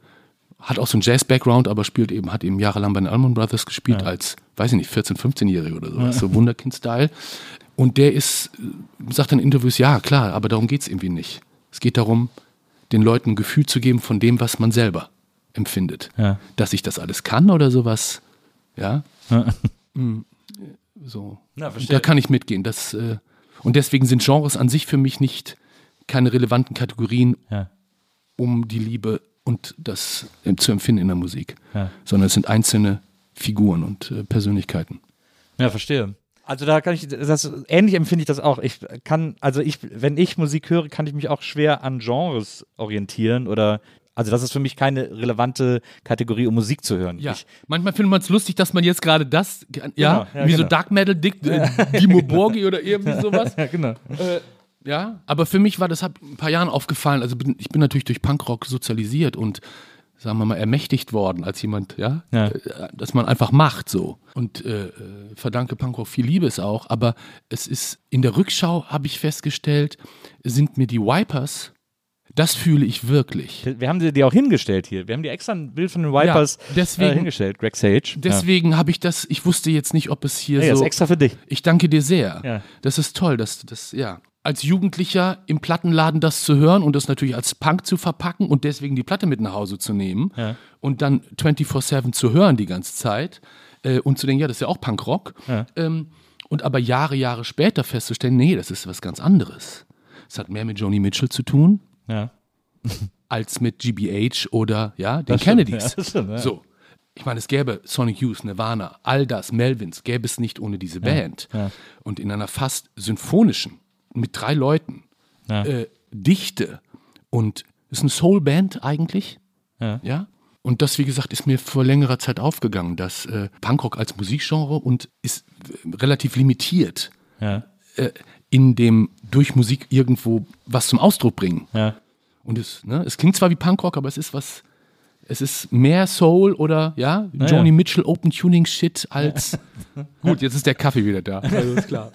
Hat auch so einen Jazz-Background, aber spielt eben, hat eben jahrelang bei den Allman Brothers gespielt als, weiß ich nicht, 14-, 15-Jähriger oder so. So Wunderkind-Style. Und der ist, sagt in Interviews, ja, klar, aber darum geht es irgendwie nicht. Es geht darum, den Leuten ein Gefühl zu geben von dem, was man selber empfindet. Ja. Dass ich das alles kann oder sowas, ja. Mm, so. Ja, verstehe. da kann ich mitgehen. Das, äh, und deswegen sind Genres an sich für mich nicht keine relevanten Kategorien, Ja. um die Liebe und das äh, zu empfinden in der Musik, Ja. sondern es sind einzelne Figuren und äh, Persönlichkeiten. Ja, verstehe. Also da kann ich, das ähnlich empfinde ich das auch. Ich kann, also ich, wenn ich Musik höre, kann ich mich auch schwer an Genres orientieren oder also das ist für mich keine relevante Kategorie, um Musik zu hören. Ja, Ich, manchmal findet man es lustig, dass man jetzt gerade das, ja, Genau, ja, wie so genau. Dark Metal Dick, (laughs) äh, Dimo Borgi oder irgendwie (laughs) sowas. ja, genau. Ja, aber für mich war das hat ein paar Jahren aufgefallen. Also bin, ich bin natürlich durch Punkrock sozialisiert und sagen wir mal ermächtigt worden als jemand, ja, Ja. Äh, dass man einfach macht so. Und äh, äh, verdanke Punkrock viel Liebes auch. Aber es ist in der Rückschau habe ich festgestellt, sind mir die Wipers. Das fühle ich wirklich. Wir haben dir auch hingestellt hier. Wir haben dir extra ein Bild von den Vipers Ja, deswegen- äh, hingestellt, Greg Sage. Deswegen habe ich das. Ich wusste jetzt nicht, ob es hier ja. Ja, so. ist extra für dich. Ich danke dir sehr. Ja. Das ist toll, dass du das, ja. Als Jugendlicher im Plattenladen das zu hören und das natürlich als Punk zu verpacken und deswegen die Platte mit nach Hause zu nehmen Ja. und dann 24-7 zu hören die ganze Zeit äh, und zu denken, ja, das ist ja auch Punkrock. Ja. Ähm, und aber Jahre, Jahre später festzustellen, nee, das ist was ganz anderes. Es hat mehr mit Joni Mitchell zu tun Ja. (laughs) als mit GBH oder ja, den Das stimmt, Kennedys. ja, das stimmt, ja. So. Ich meine, es gäbe Sonic Youth, Nirvana, all das, Melvins, gäbe es nicht ohne diese Band. ja. Und in einer fast symphonischen, mit drei Leuten, Ja. äh, Dichte und ist eine Soul-Band eigentlich. Ja. ja. Und das, wie gesagt, ist mir vor längerer Zeit aufgegangen, dass äh, Punkrock als Musikgenre und ist äh, relativ limitiert Ja. äh, in dem durch Musik irgendwo was zum Ausdruck bringen. Ja. Und es, ne, es klingt zwar wie Punkrock, aber es ist was, es ist mehr Soul oder ja, Joni Mitchell Open Tuning Shit als. (laughs) Gut, jetzt ist der Kaffee wieder da. (laughs) Also ist klar.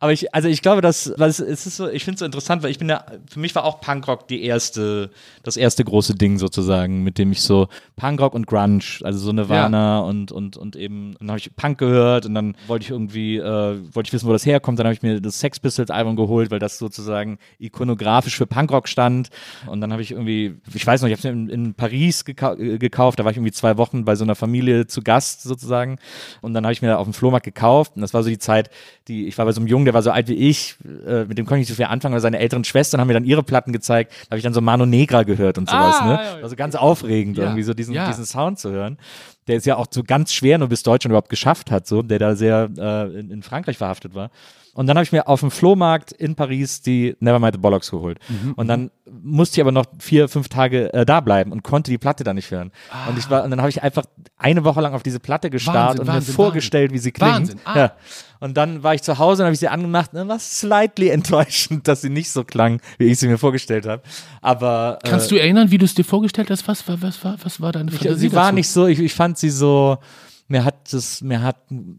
Aber ich, also ich glaube, dass, weil es, ist so, ich finde es so interessant, weil ich bin ja, für mich war auch Punkrock die erste, das erste große Ding sozusagen, mit dem ich so Punkrock und Grunge, also so Nirvana und, und, und eben, dann habe ich Punk gehört und dann wollte ich irgendwie, äh, wollte ich wissen, wo das herkommt, dann habe ich mir das Sex Pistols Album geholt, weil das sozusagen ikonografisch für Punkrock stand und dann habe ich irgendwie, ich weiß noch, ich habe es in, in Paris gekau äh, gekauft, da war ich irgendwie zwei Wochen bei so einer Familie zu Gast sozusagen und dann habe ich mir auf dem Flohmarkt gekauft und das war so die Zeit, die, ich war bei so einem Jungen, der war so alt wie ich, äh, mit dem konnte ich nicht so viel anfangen, weil seine älteren Schwestern haben mir dann ihre Platten gezeigt, da habe ich dann so Mano Negra gehört und sowas, Ah, ne? ja, ja. Also ganz aufregend, Ja, irgendwie so diesen, diesen Sound zu hören. Der ist ja auch so ganz schwer nur bis Deutschland überhaupt geschafft hat, so, der da sehr äh, in, in Frankreich verhaftet war. Und dann habe ich mir auf dem Flohmarkt in Paris die Nevermind the Bollocks geholt. Mhm, und dann musste ich aber noch vier, fünf Tage äh, da bleiben und konnte die Platte dann nicht hören. Und ich war, und dann habe ich einfach eine Woche lang auf diese Platte gestarrt Wahnsinn, und mir Wahnsinn, vorgestellt, wie sie klingt. Wahnsinn, ah. Ja. Und dann war ich zu Hause und habe ich sie angemacht und dann war slightly (laughs) enttäuschend, dass sie nicht so klang, wie ich sie mir vorgestellt habe. Aber äh, Kannst du erinnern, wie du es dir vorgestellt hast? Was war, was war, was war deine ich, Fantasie sie war dazu? nicht so, ich, ich fand sie so, mir hat es, mir hat,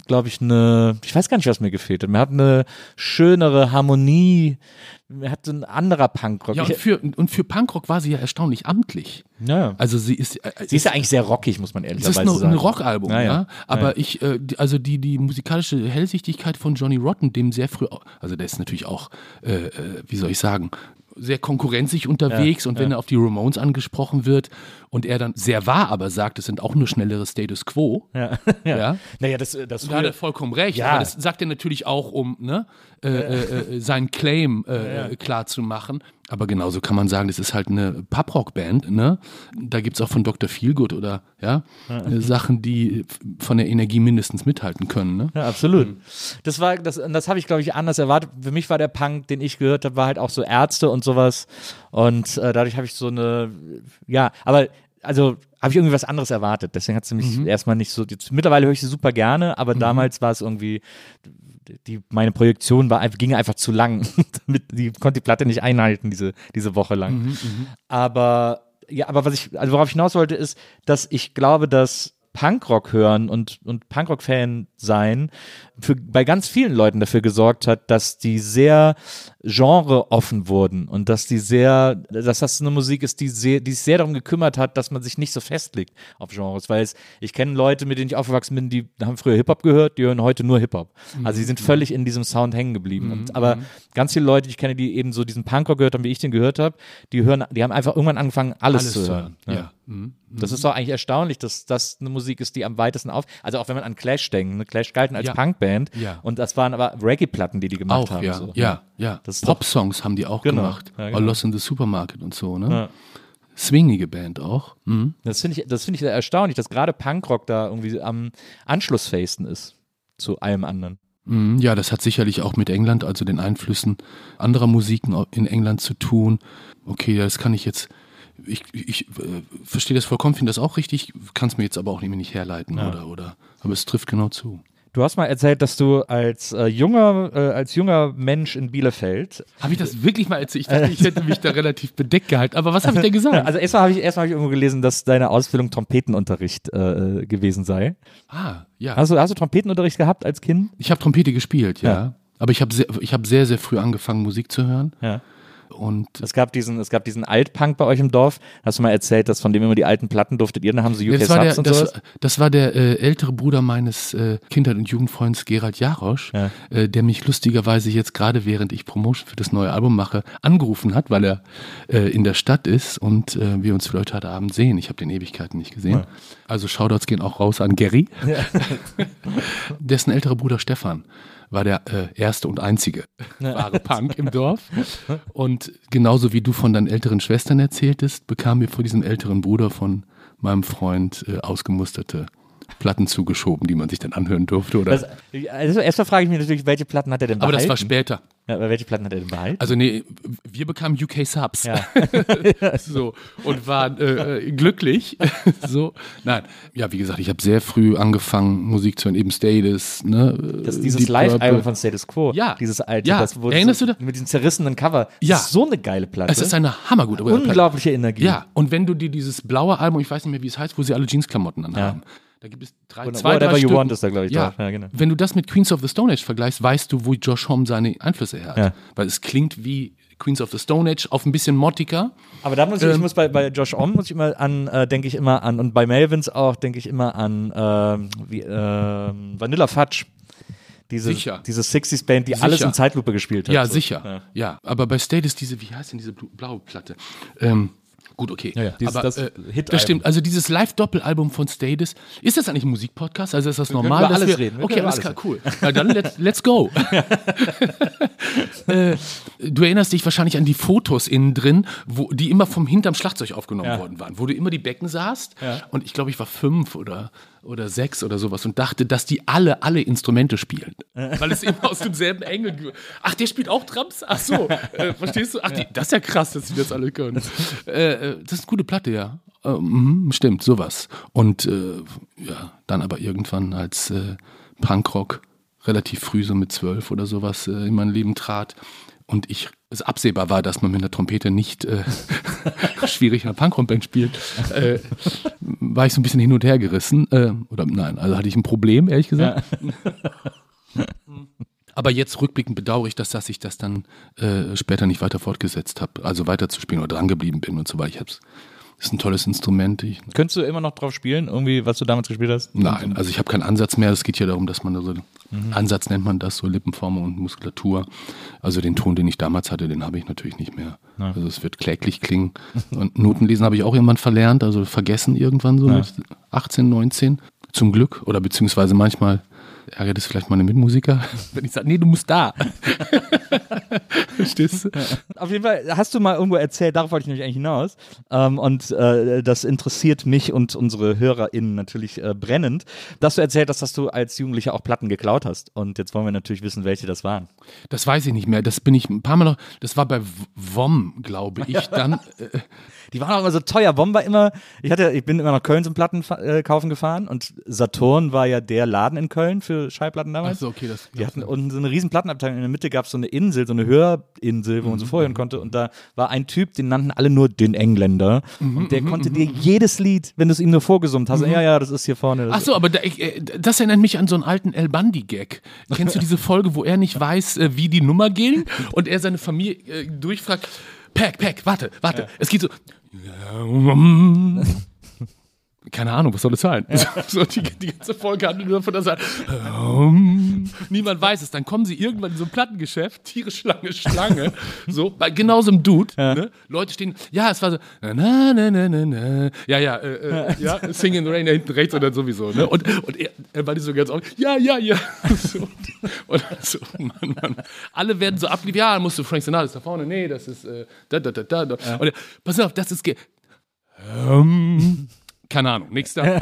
glaube ich, eine, ich weiß gar nicht, was mir gefehlt hat. Mir hat eine schönere Harmonie, mir hat ein anderer Punkrock. Ja, und für, und für Punkrock war sie ja erstaunlich amtlich. ja. Also sie ist, äh, Sie ist ja eigentlich sehr rockig, muss man es ist ehrlicherweise nur sagen. ein Rockalbum, Ja, ja. Aber ich, äh, die- also die, die musikalische Hellsichtigkeit von Johnny Rotten, dem sehr früh, also der ist natürlich auch, äh, äh, wie soll ich sagen, sehr konkurrenzig unterwegs und wenn er auf die Ramones angesprochen wird und er dann sehr wahr aber sagt, es sind auch nur schnellere Status Quo, Ja. (laughs) ja, Naja, das, das da hat er vollkommen recht. Ja. Aber das sagt er natürlich auch, um ne, äh, äh, äh, seinen Claim äh, äh, klar zu machen. Aber genauso kann man sagen, das ist halt eine Pub-Rock-Band. Ne? Da gibt es auch von Dr. Feelgood oder ja, äh, Sachen, die von der Energie mindestens mithalten können. Ne? Ja, absolut. Das war, das, das habe ich, glaube ich, anders erwartet. Für mich war der Punk, den ich gehört habe, war halt auch so Ärzte und sowas. Und äh, dadurch habe ich so eine, ja, aber also habe ich irgendwie was anderes erwartet. Deswegen hat sie mich erstmal nicht so. Jetzt, mittlerweile höre ich sie super gerne, aber damals war es irgendwie. Die, meine Projektion war, ging einfach zu lang. (laughs) Die konnte die Platte nicht einhalten, diese, diese Woche lang. Aber ja, aber was ich, also worauf ich hinaus wollte, ist, dass ich glaube, dass Punkrock hören und, und Punkrock-Fan sein für, bei ganz vielen Leuten dafür gesorgt hat, dass die sehr genreoffen wurden und dass die sehr, dass das eine Musik ist, die, sehr, die sich sehr darum gekümmert hat, dass man sich nicht so festlegt auf Genres, weil es, ich kenne Leute, mit denen ich aufgewachsen bin, die haben früher Hip-Hop gehört, die hören heute nur Hip-Hop. Also die sind völlig in diesem Sound hängen geblieben. Und, aber ganz viele Leute, die ich kenne, die eben so diesen Punkrock gehört haben, wie ich den gehört habe, die hören, die haben einfach irgendwann angefangen, alles, zu hören. Ja. Mhm. Das ist doch eigentlich erstaunlich, dass das eine Musik ist, die am weitesten auf. Also auch wenn man an Clash denkt, ne? Clash galten als Ja. Punkband Ja. und das waren aber Reggae-Platten, die die gemacht Auch, haben. ja, so. ja, ja. Das ist Pop-Songs haben die auch Genau. gemacht. Ja, genau. All Lost in the Supermarket und so, ne? Ja. Swingige Band auch. Mhm. Das finde ich, das finde ich erstaunlich, dass gerade Punkrock da irgendwie am Anschlussfacen ist zu allem anderen. Mhm, Ja, das hat sicherlich auch mit England, also den Einflüssen anderer Musiken in England zu tun. Okay, das kann ich jetzt, ich, ich äh, verstehe das vollkommen, finde das auch richtig, kann es mir jetzt aber auch irgendwie nicht herleiten, oder, oder, aber es trifft genau zu. Du hast mal erzählt, dass du als äh, junger, äh, als junger Mensch in Bielefeld Habe ich das wirklich mal erzählt? Ich dachte, ich hätte mich da relativ bedeckt gehalten, aber was habe ich denn gesagt? Also erstmal habe ich erstmal habe ich irgendwo gelesen, dass deine Ausbildung Trompetenunterricht äh, gewesen sei. ah, ja. Hast du, hast du Trompetenunterricht gehabt als Kind? ich habe Trompete gespielt, ja. Ja. Aber ich habe sehr, ich hab sehr, sehr früh angefangen, Musik zu hören. Ja. Und Es gab diesen, es gab diesen Altpunk bei euch im Dorf. Hast du mal erzählt, dass von dem immer die alten Platten durftet ihr, dann haben sie UK das war der, Subs und das, sowas? das war der äh, ältere Bruder meines äh, Kindheit- und Jugendfreunds Gerald Jarosch, Ja. äh, der mich lustigerweise jetzt gerade, während ich Promotion für das neue Album mache, angerufen hat, weil er äh, in der Stadt ist und äh, wir uns vielleicht heute Abend sehen. Ich habe den Ewigkeiten nicht gesehen. Also Shoutouts gehen auch raus an Gary. (laughs) Dessen älterer Bruder Stefan war der äh, erste und einzige (laughs) wahre Punk im Dorf. Und genauso wie du von deinen älteren Schwestern erzähltest, bekamen wir von diesem älteren Bruder von meinem Freund äh, ausgemusterte Platten zugeschoben, die man sich dann anhören durfte. Oder? Das, also erstmal frage ich mich natürlich, welche Platten hat er denn Aber behalten? das war später. Ja, aber welche Platten hat er denn behalten? Also nee, wir bekamen UK Subs. Ja. (laughs) so und waren äh, äh, glücklich. (laughs) so, nein, ja, wie gesagt, ich habe sehr früh angefangen, Musik zu hören, eben Status, ne? Das, äh, dieses Live-Album von Status Quo. Ja. Dieses alte. Ja. Das, wo Erinnerst so, du dich? Mit diesem zerrissenen Cover. Ja. so eine geile Platte. Es ist eine hammergute Platte. unglaubliche Energie. Ja, und wenn du dir dieses blaue Album, ich weiß nicht mehr, wie es heißt, wo sie alle Jeansklamotten anhaben. Da gibt es drei, Oder zwei, Whatever drei You Stück. Want ist da, glaube ich, ja. Ja, genau. Wenn du das mit Queens of the Stone Age vergleichst, weißt du, wo Josh Homme seine Einflüsse her hat. Ja. Weil es klingt wie Queens of the Stone Age auf ein bisschen mottiger. Aber da muss ich, ich Ähm, muss bei, bei Josh Om muss ich immer an, äh, denke ich immer an, und bei Melvins auch, denke ich immer an ähm, wie, ähm, Vanilla Fudge. Diese, Sicher. diese 60s Band, die alles Sicher. in Zeitlupe gespielt hat. Ja, so. sicher. Ja. Ja. aber bei Status diese, wie heißt denn diese blaue Platte? Ähm, gut, okay. Ja, ja, dieses- aber, das äh, Hit-Album. das stimmt. Also dieses Live-Doppelalbum von Status, ist das eigentlich ein Musikpodcast? Also ist das normal? über dass alles wir, reden. Wir Okay, können über alles klar, cool. Na dann let's, let's go. (laughs) äh, du erinnerst dich wahrscheinlich an die Fotos innen drin, wo, die immer vom hinterm Schlagzeug aufgenommen Ja. worden waren, wo du immer die Becken sahst. Ja. Und ich glaube, ich war fünf oder, oder sechs oder sowas und dachte, dass die alle, alle Instrumente spielen. Weil es immer aus demselben Engel. ge- Ach, der spielt auch Drums? Ach so, (laughs) äh, verstehst du? Ach, die, das ist ja krass, dass die das alle können. Äh, äh, das ist eine gute Platte, ja. Äh, mhm, stimmt, sowas. Und äh, ja, dann aber irgendwann als äh, Punkrock relativ früh, so mit zwölf oder sowas, äh, in mein Leben trat, und ich es absehbar war, dass man mit einer Trompete nicht äh, (laughs) schwierig in einer Punkrockband spielt, äh, war ich so ein bisschen hin und her gerissen. Äh, oder nein, also hatte ich ein Problem, ehrlich gesagt. Ja. (laughs) Aber jetzt rückblickend bedauere ich das, dass ich das dann äh, später nicht weiter fortgesetzt habe, also weiter zu spielen oder drangeblieben bin und so weiter. Ich hab's ist ein tolles Instrument. Ich, Könntest du immer noch drauf spielen, irgendwie, was du damals gespielt hast? Nein, also ich habe keinen Ansatz mehr. Es geht ja darum, dass man so, mhm. Ansatz nennt man das, so Lippenform und Muskulatur. Also den Ton, den ich damals hatte, den habe ich natürlich nicht mehr. Ja. Also es wird kläglich klingen. Und Notenlesen habe ich auch irgendwann verlernt, also vergessen irgendwann so ja. mit 18, 19. Zum Glück. Oder beziehungsweise manchmal ärgert es vielleicht meine Mitmusiker, (laughs) wenn ich sage, nee, du musst da. Verstehst du? Auf jeden Fall hast du mal irgendwo erzählt, darauf wollte ich nämlich eigentlich hinaus. Ähm, und äh, das interessiert mich und unsere HörerInnen natürlich äh, brennend, dass du erzählt hast, dass du als Jugendlicher auch Platten geklaut hast. Und jetzt wollen wir natürlich wissen, welche das waren. Das weiß ich nicht mehr. Das bin ich ein paar Mal noch, das war bei WOM, glaube ich, dann. (laughs) Äh, die waren auch immer so teuer. WOM war immer, ich hatte, ich bin immer nach Köln zum Platten äh, kaufen gefahren und Saturn war ja der Laden in Köln für Schallplatten damals. Ach so, okay, das. Die hatten unten so eine riesen Plattenabteilung. In der Mitte gab es so eine Insel, so eine Hörinsel, wo man so mhm. vorhören konnte. Und da war ein Typ, den nannten alle nur den Engländer. Mhm, und der mhm, konnte dir jedes Lied, wenn du es ihm nur vorgesummt hast, ja, ja, das ist hier vorne. Ach so, aber da, ich, äh, das erinnert mich an so einen alten El Bandi-Gag. Kennst du diese Folge, wo er nicht weiß, äh, wie die Nummer ging und er seine Familie äh, durchfragt? Pack, Pack, warte, warte. Ja. Es geht so. (laughs) Keine Ahnung, was soll das sein? Ja. (laughs) So, die, die, ganze Folge handelt nur von der Seite. niemand weiß es. Dann kommen sie irgendwann in so ein Plattengeschäft, Tiere, Schlange, Schlange. (laughs) so, bei genau so einem Dude. Ja. Ne? Leute stehen, ja, es war so, na, na, na, na, na. Ja, ja, äh, äh, ja, Sing in the Rain da hinten rechts oder sowieso. Ne? Und, und er, er war die so ganz auf, ja, ja, ja. (laughs) So. Und so, Mann, Mann. Alle werden so abliefern, ja, musst du Frank Sinatra ist da vorne, nee, das ist äh, da, da, da, da. Ja. Und pass auf, das ist, ähm, keine Ahnung, nächster. (laughs)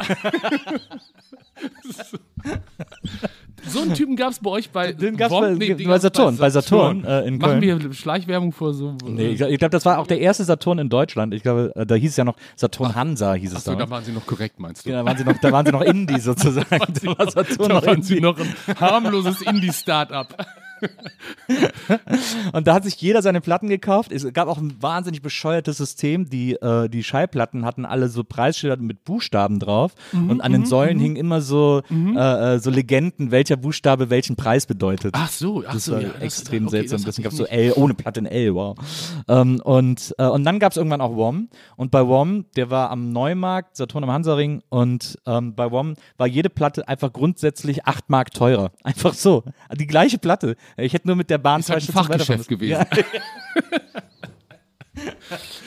so einen Typen gab es bei euch bei, den gab's bei, nee, bei, Saturn, bei Saturn, Saturn äh, in Machen wir Schleichwerbung vor so. Nee, ich, glaube, das war auch der erste Saturn in Deutschland. Ich glaube, äh, da hieß es ja noch Saturn Hansa, hieß es Achso, da. da waren sie noch korrekt, meinst du? Ja, da waren sie noch, da waren sie noch (laughs) Indie sozusagen. da, waren sie, da war Saturn da waren sie noch ein harmloses Indie-Startup. (laughs) und da hat sich jeder seine Platten gekauft. Es gab auch ein wahnsinnig bescheuertes System. Die, äh, die Schallplatten hatten alle so Preisschilder mit Buchstaben drauf. Mhm, und an den mhm, Säulen mhm. hingen immer so, mhm. äh, äh, so Legenden, welcher Buchstabe welchen Preis bedeutet. Ach so, ach das so, war ja, extrem das, okay, seltsam. Deswegen gab es so L, ohne Platte in L, wow. Ähm, und, äh, und dann gab es irgendwann auch WOM. Und bei WOM, der war am Neumarkt, Saturn am Hansaring. Und ähm, bei WOM war jede Platte einfach grundsätzlich 8 Mark teurer. (laughs) Einfach so. Die gleiche Platte. Ich hätte nur mit der Bahn ist halt ein Fachgeschäft gewesen. Ja. (laughs)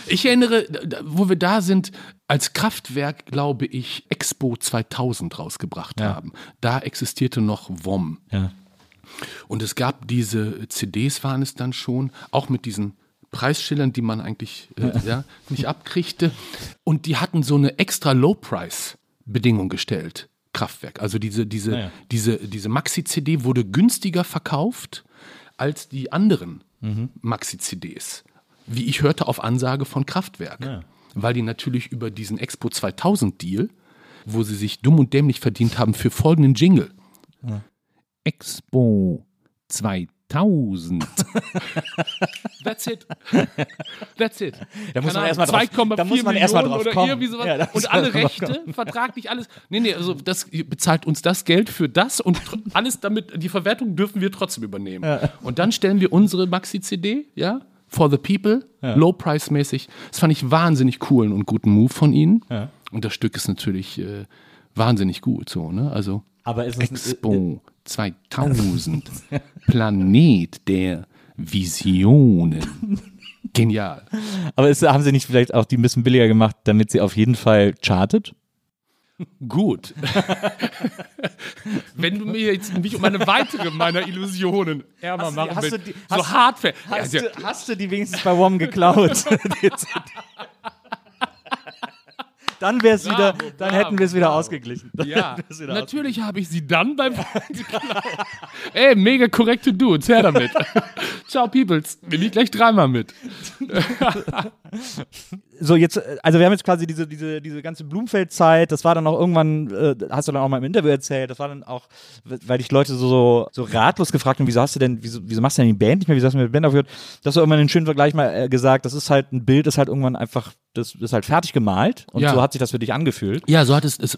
ich erinnere, wo wir da sind, als Kraftwerk, glaube ich, Expo 2000 rausgebracht ja. haben. Da existierte noch WOM. Ja. Und es gab diese CDs, waren es dann schon, auch mit diesen Preisschildern, die man eigentlich äh, ja, nicht abkriegte. Und die hatten so eine extra Low-Price-Bedingung gestellt. Kraftwerk. Also diese, diese, ja. diese, diese Maxi-CD wurde günstiger verkauft als die anderen mhm. Maxi-CDs. Wie ich hörte auf Ansage von Kraftwerk. Ja. Weil die natürlich über diesen Expo 2000 Deal, wo sie sich dumm und dämlich verdient haben, für folgenden Jingle. Ja. Expo 2000. 1000. (laughs) That's it. That's it. Da muss man erstmal drauf, da muss man erstmal drauf kommen. Ja, und alle (laughs) Rechte, vertraglich alles. Nee, nee, also das bezahlt uns das Geld für das und alles damit, die Verwertung dürfen wir trotzdem übernehmen. Ja. Und dann stellen wir unsere Maxi-CD, ja, for the people, ja. low-price-mäßig. Das fand ich wahnsinnig coolen und guten Move von ihnen. Ja. Und das Stück ist natürlich äh, wahnsinnig gut, so, ne? Also Aber ist es Expo. 2000. Planet der Visionen. (laughs) Genial. Aber ist, haben sie nicht vielleicht auch die ein bisschen billiger gemacht, damit sie auf jeden Fall chartet? Gut. (laughs) Wenn du mir jetzt mich um eine weitere meiner Illusionen ärmer machen willst, so hast, hart hast, du, hast du die wenigstens bei WOM geklaut? (laughs) dann wäre es wieder, dann bravo, hätten wir es wieder bravo. ausgeglichen. Dann ja, natürlich habe ich sie dann beim Ey, mega korrekte Dudes, her damit. (laughs) Ciao, Peoples. Nehme ich gleich dreimal mit. (laughs) so jetzt, also wir haben jetzt quasi diese, diese, diese ganze Blumfeld-Zeit, das war dann auch irgendwann, äh, hast du dann auch mal im Interview erzählt, das war dann auch, weil dich Leute so, so ratlos gefragt haben, wieso hast du denn, wieso, wieso machst du denn die Band nicht mehr, wieso hast du mit der Band aufgehört? Das war irgendwann einen schönen Vergleich mal äh, gesagt, das ist halt, ein Bild ist halt irgendwann einfach, das ist halt fertig gemalt und Ja. so hat sich das für dich angefühlt. Ja, so hat es, es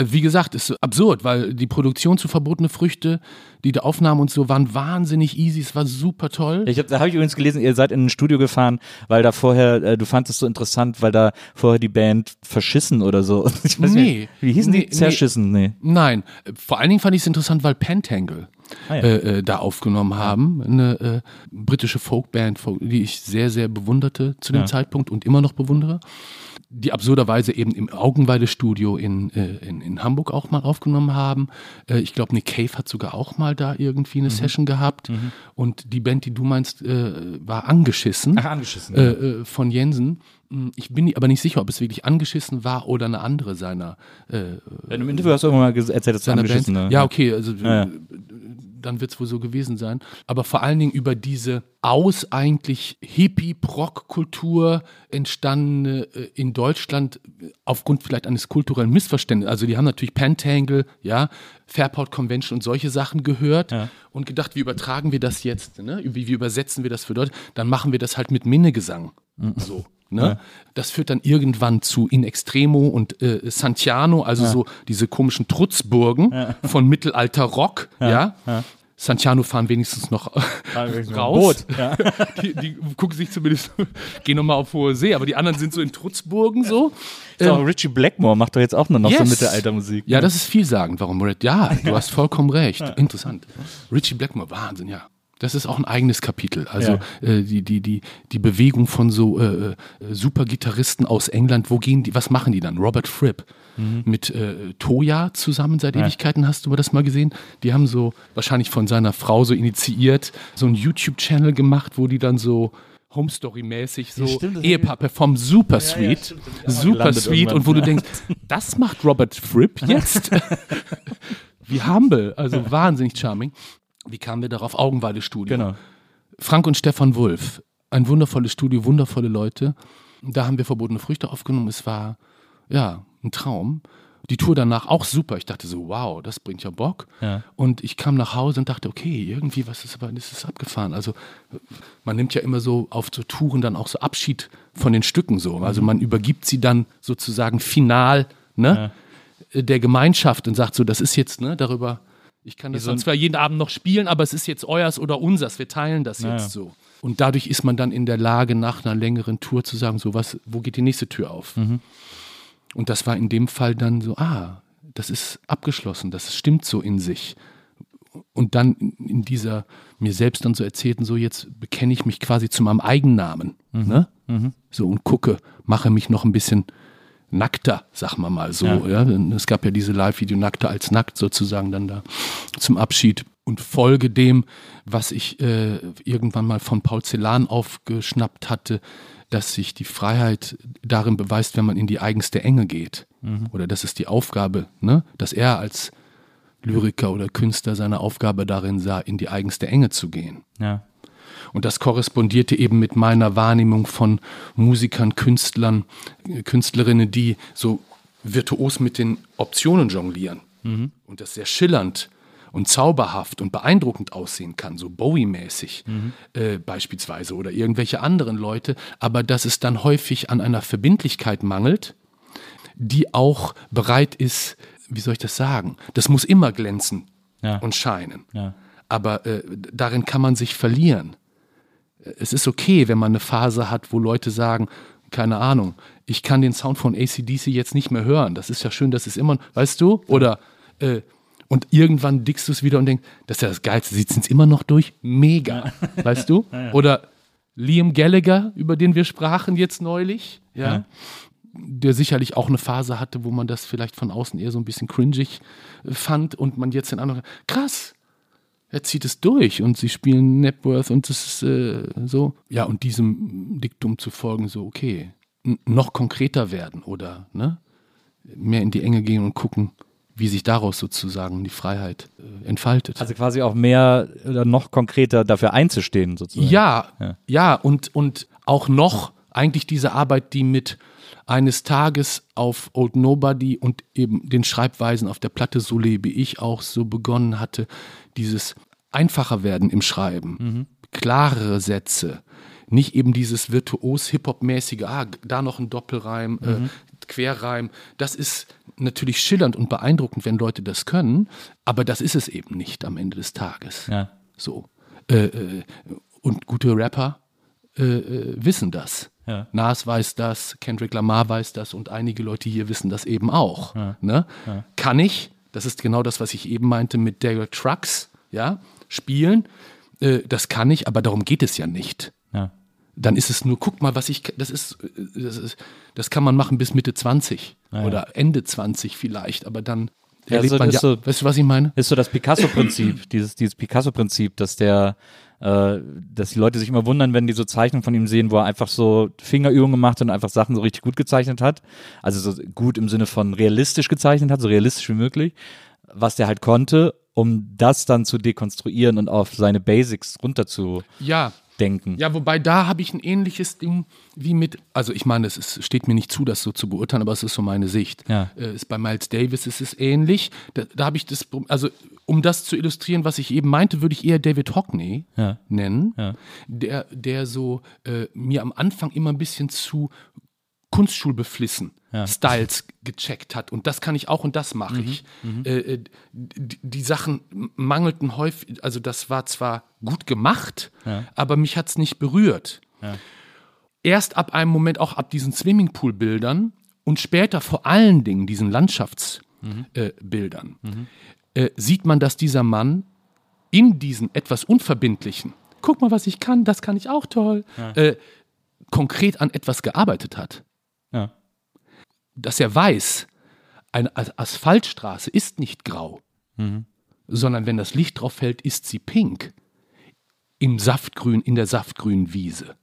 wie gesagt, ist absurd, weil die Produktion zu verbotene Früchte, die da Aufnahmen und so waren wahnsinnig easy, es war super toll. Ich hab, da habe ich übrigens gelesen, ihr seid in ein Studio gefahren, weil da vorher, äh, du fandest es so interessant, weil da vorher die Band verschissen oder so. (laughs) Ich weiß Nee. nicht, wie hießen Nee, die? Zerschissen, nee. Nein, äh, vor allen Dingen fand ich es interessant, weil Pentangle Ah, ja. äh, äh, da aufgenommen haben. Eine äh, britische Folkband, Folk- die ich sehr, sehr bewunderte zu dem Ja. Zeitpunkt und immer noch bewundere. Die absurderweise eben im Augenweide-Studio in, äh, in, in Hamburg auch mal aufgenommen haben. Äh, ich glaube, Nick Cave hat sogar auch mal da irgendwie Mhm. eine Session gehabt. Und die Band, die du meinst, äh, war angeschissen Ach, angeschissen. äh, äh, von Jensen. Hm, Ich bin aber nicht sicher, ob es wirklich angeschissen war oder eine andere seiner äh, einem Interview hast du irgendwann mal erzählt, dass seiner angeschissen ne? Ja, okay, also Ja, ja. äh, dann wird es wohl so gewesen sein. Aber vor allen Dingen über diese aus eigentlich Hippie-Proc-Kultur entstandene äh, in Deutschland äh, aufgrund vielleicht eines kulturellen Missverständnisses. Also die haben natürlich Pentangle, ja, Fairport Convention und solche Sachen gehört Ja. und gedacht, wie übertragen wir das jetzt? Ne? Wie, wie übersetzen wir das für Leute? Dann machen wir das halt mit Minnegesang. So. Ne? Das führt dann irgendwann zu In Extremo und äh, Santiano, also so diese komischen Trutzburgen von Mittelalter-Rock. Ja. Santiano fahren wenigstens noch raus. Boot. Ja. (laughs) Die, die gucken sich zumindest, (laughs) gehen nochmal auf hohe See, aber die anderen sind so in Trutzburgen so. So, Richie Blackmore macht doch jetzt auch nur noch so Yes. Mittelaltermusik. Ja, das ist vielsagend, warum Red. Ja, du (laughs) hast vollkommen recht. Interessant. Richie Blackmore, Wahnsinn, ja. Das ist auch ein eigenes Kapitel. Also äh, die, die, die, die Bewegung von so äh, äh, Supergitarristen aus England, wo gehen die, was machen die dann? Robert Fripp mit äh, Toya zusammen seit Ewigkeiten, hast du das mal gesehen? Die haben so, wahrscheinlich von seiner Frau so initiiert, so einen YouTube-Channel gemacht, wo die dann so Home Story-mäßig so stimmt, das Ehepaar performen, super sweet, stimmt, das ist auch mal super sweet und wo du Ja. denkst, das macht Robert Fripp jetzt? (laughs) Wie humble, also wahnsinnig charming. Wie kamen wir darauf? Augenweide-Studio. Genau. Frank und Stefan Wulff, ein wundervolles Studio, wundervolle Leute. Da haben wir verbotene Früchte aufgenommen. Es war, ja, ein Traum. Die Tour danach auch super. Ich dachte so, wow, das bringt ja Bock. Ja. Und ich kam nach Hause und dachte, okay, irgendwie, was ist aber, das ist abgefahren. Also, man nimmt ja immer so auf so Touren dann auch so Abschied von den Stücken so. Also, man übergibt sie dann sozusagen final, ne, der Gemeinschaft und sagt so, das ist jetzt, ne, darüber, ich kann das so dann zwar jeden Abend noch spielen, aber es ist jetzt euers oder unsers, wir teilen das Ja, jetzt so. Und dadurch ist man dann in der Lage, nach einer längeren Tour zu sagen, so, was, wo geht die nächste Tür auf? Mhm. Und das war in dem Fall dann so, ah, das ist abgeschlossen, das stimmt so in sich. Und dann in dieser mir selbst dann so erzählten, so jetzt bekenne ich mich quasi zu meinem Eigennamen. Mhm. Ne? So und gucke, mache mich noch ein bisschen nackter, sag mal mal so. Ja. Ja. Es gab ja diese Live-Video Nackter als nackt sozusagen dann da zum Abschied und folge dem, was ich äh, irgendwann mal von Paul Celan aufgeschnappt hatte, dass sich die Freiheit darin beweist, wenn man in die eigenste Enge geht. Oder das ist die Aufgabe, ne? dass er als Lyriker oder Künstler seine Aufgabe darin sah, in die eigenste Enge zu gehen. Ja. Und das korrespondierte eben mit meiner Wahrnehmung von Musikern, Künstlern, Künstlerinnen, die so virtuos mit den Optionen jonglieren. Und das sehr schillernd und zauberhaft und beeindruckend aussehen kann, so Bowie-mäßig äh, beispielsweise oder irgendwelche anderen Leute, aber dass es dann häufig an einer Verbindlichkeit mangelt, die auch bereit ist, wie soll ich das sagen? Das muss immer glänzen Ja. und scheinen. Ja. Aber äh, darin kann man sich verlieren. Es ist okay, wenn man eine Phase hat, wo Leute sagen, keine Ahnung, ich kann den Sound von ACDC jetzt nicht mehr hören. Das ist ja schön, das ist immer, weißt du? Oder, äh, und irgendwann dickst du es wieder und denkst, das ist ja das Geilste, sitzen es immer noch durch? Mega, (laughs) weißt du? Oder Liam Gallagher, über den wir sprachen jetzt neulich, ja. Ja. Der sicherlich auch eine Phase hatte, wo man das vielleicht von außen eher so ein bisschen cringig fand und man jetzt den anderen, krass, er zieht es durch und sie spielen Nepworth und das ist äh, so. Ja, und diesem Diktum zu folgen, so, okay, noch konkreter werden oder ne, mehr in die Enge gehen und gucken, wie sich daraus sozusagen die Freiheit äh, entfaltet. Also quasi auch mehr oder noch konkreter dafür einzustehen, sozusagen. ja, Ja. ja, und, und auch noch eigentlich diese Arbeit, die mit eines Tages auf Old Nobody und eben den Schreibweisen auf der Platte So lebe ich auch so begonnen hatte, dieses einfacher werden im Schreiben, klarere Sätze, nicht eben dieses virtuos Hip-Hop-mäßige, ah, da noch ein Doppelreim, äh, Querreim. Das ist natürlich schillernd und beeindruckend, wenn Leute das können, aber das ist es eben nicht am Ende des Tages. Ja. So. Äh, äh, und gute Rapper äh, äh, wissen das. Ja. Nas weiß das, Kendrick Lamar weiß das und einige Leute hier wissen das eben auch. Ne? Kann ich, das ist genau das, was ich eben meinte mit Daryl Trucks, ja, spielen. Äh, das kann ich, aber darum geht es ja nicht. Ja. Dann ist es nur, guck mal, was ich, das ist, das, ist, das kann man machen bis Mitte 20 ja. oder Ende 20 vielleicht, aber dann erlebt so- man ist ja, so- weißt du, was ich meine? Ist so das Picasso-Prinzip, (clears throat) dieses, dieses Picasso-Prinzip, dass der, äh, dass die Leute sich immer wundern, wenn die so Zeichnungen von ihm sehen, wo er einfach so Fingerübungen gemacht hat und einfach Sachen so richtig gut gezeichnet hat. Also so gut im Sinne von realistisch gezeichnet hat, so realistisch wie möglich, was der halt konnte, um das dann zu dekonstruieren und auf seine Basics runterzudenken. Ja, Ja, wobei da habe ich ein ähnliches Ding wie mit, also ich meine, es ist, steht mir nicht zu, das so zu beurteilen, aber es ist so meine Sicht. Ja. Äh, ist bei Miles Davis ist es ähnlich. Da, da habe ich das, also um das zu illustrieren, was ich eben meinte, würde ich eher David Hockney Ja. nennen, Ja. der, der so äh, mir am Anfang immer ein bisschen zu Kunstschulbeflissen Styles gecheckt hat. Und das kann ich auch und das mache ich. Äh, äh, die, die Sachen mangelten häufig, also das war zwar gut gemacht, aber mich hat es nicht berührt. Erst ab einem Moment, auch ab diesen Swimmingpool-Bildern und später vor allen Dingen diesen Landschaftsbildern, äh, Bildern, äh, sieht man, dass dieser Mann in diesen etwas unverbindlichen, guck mal, was ich kann, das kann ich auch toll, äh, konkret an etwas gearbeitet hat. Ja. Dass er weiß, eine As- Asphaltstraße ist nicht grau, sondern wenn das Licht drauf fällt, ist sie pink. Im Saftgrün, in der saftgrünen Wiese.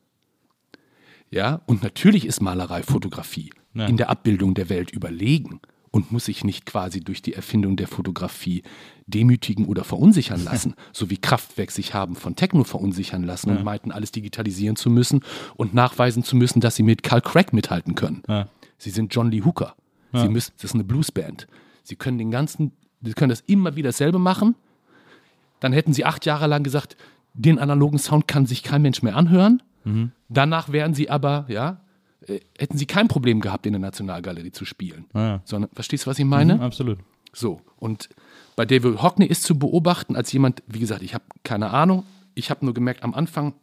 Ja, und natürlich ist Malerei Fotografie Ja. in der Abbildung der Welt überlegen und muss sich nicht quasi durch die Erfindung der Fotografie demütigen oder verunsichern (laughs) lassen, so wie Kraftwerk sich haben von Techno verunsichern lassen und meinten, alles digitalisieren zu müssen und nachweisen zu müssen, dass sie mit Carl Craig mithalten können. Ja. Sie sind John Lee Hooker. Sie müssen, das ist eine Bluesband. Sie können den ganzen, sie können das immer wieder dasselbe machen. Dann hätten sie acht Jahre lang gesagt, den analogen Sound kann sich kein Mensch mehr anhören. Danach wären sie aber, ja, äh, hätten sie kein Problem gehabt, in der Nationalgalerie zu spielen. Ja. Sondern, verstehst du, was ich meine? Absolut. So, und bei David Hockney ist zu beobachten, als jemand, wie gesagt, ich habe keine Ahnung, ich habe nur gemerkt am Anfang,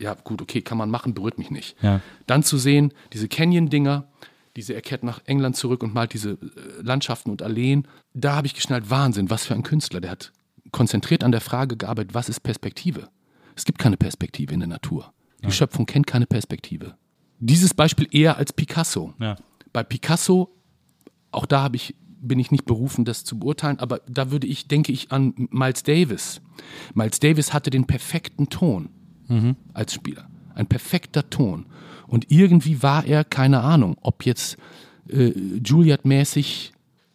ja gut, okay, kann man machen, berührt mich nicht. Ja. Dann zu sehen, diese Canyon-Dinger, diese, er kehrt nach England zurück und malt diese äh, Landschaften und Alleen, da habe ich geschnallt, Wahnsinn, was für ein Künstler, der hat konzentriert an der Frage gearbeitet, was ist Perspektive? Es gibt keine Perspektive in der Natur. Die Schöpfung kennt keine Perspektive. Dieses Beispiel eher als Picasso. Ja. Bei Picasso, auch da habe ich, bin ich nicht berufen, das zu beurteilen, aber da würde ich, denke ich an Miles Davis. Miles Davis hatte den perfekten Ton als Spieler. Ein perfekter Ton. Und irgendwie war er, keine Ahnung, ob jetzt äh, Juilliard-mäßig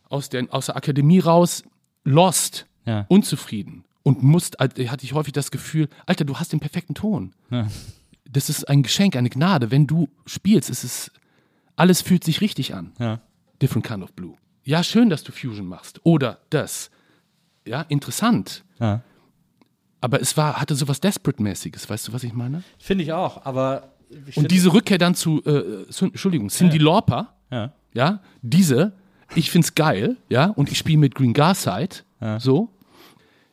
aus der, aus der Akademie raus, lost, Ja. unzufrieden. Und musst, also, hatte ich häufig das Gefühl, Alter, du hast den perfekten Ton. Ja. Das ist ein Geschenk, eine Gnade. Wenn du spielst, ist es, alles fühlt sich richtig an. Ja. Different kind of blue. Ja, schön, dass du Fusion machst. Oder das. Ja, interessant. Ja. Aber es war, hatte sowas Desperate-mäßiges, weißt du, was ich meine? Finde ich auch, aber. Ich Und diese Rückkehr dann zu, äh, Syn- Entschuldigung, Cindy Lauper, Ja. ja, diese, ich find's geil, ja, und ich spiele mit Green Garside, so,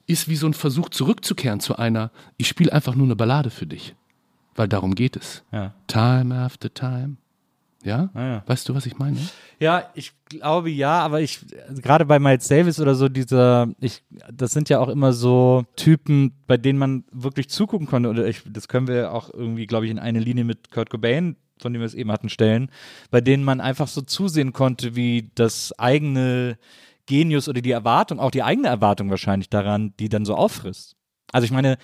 ist wie so ein Versuch zurückzukehren zu einer, ich spiele einfach nur eine Ballade für dich. Weil darum geht es. Ja. Time after time. Ja? ja. Weißt du, was ich meine? Ja, ich glaube ja, aber ich, gerade bei Miles Davis oder so, dieser, ich, das sind ja auch immer so Typen, bei denen man wirklich zugucken konnte. Oder ich, das können wir auch irgendwie, glaube ich, in eine Linie mit Kurt Cobain, von dem wir es eben hatten, stellen, bei denen man einfach so zusehen konnte, wie das eigene Genius oder die Erwartung, auch die eigene Erwartung wahrscheinlich daran, die dann so auffrisst. Also ich meine,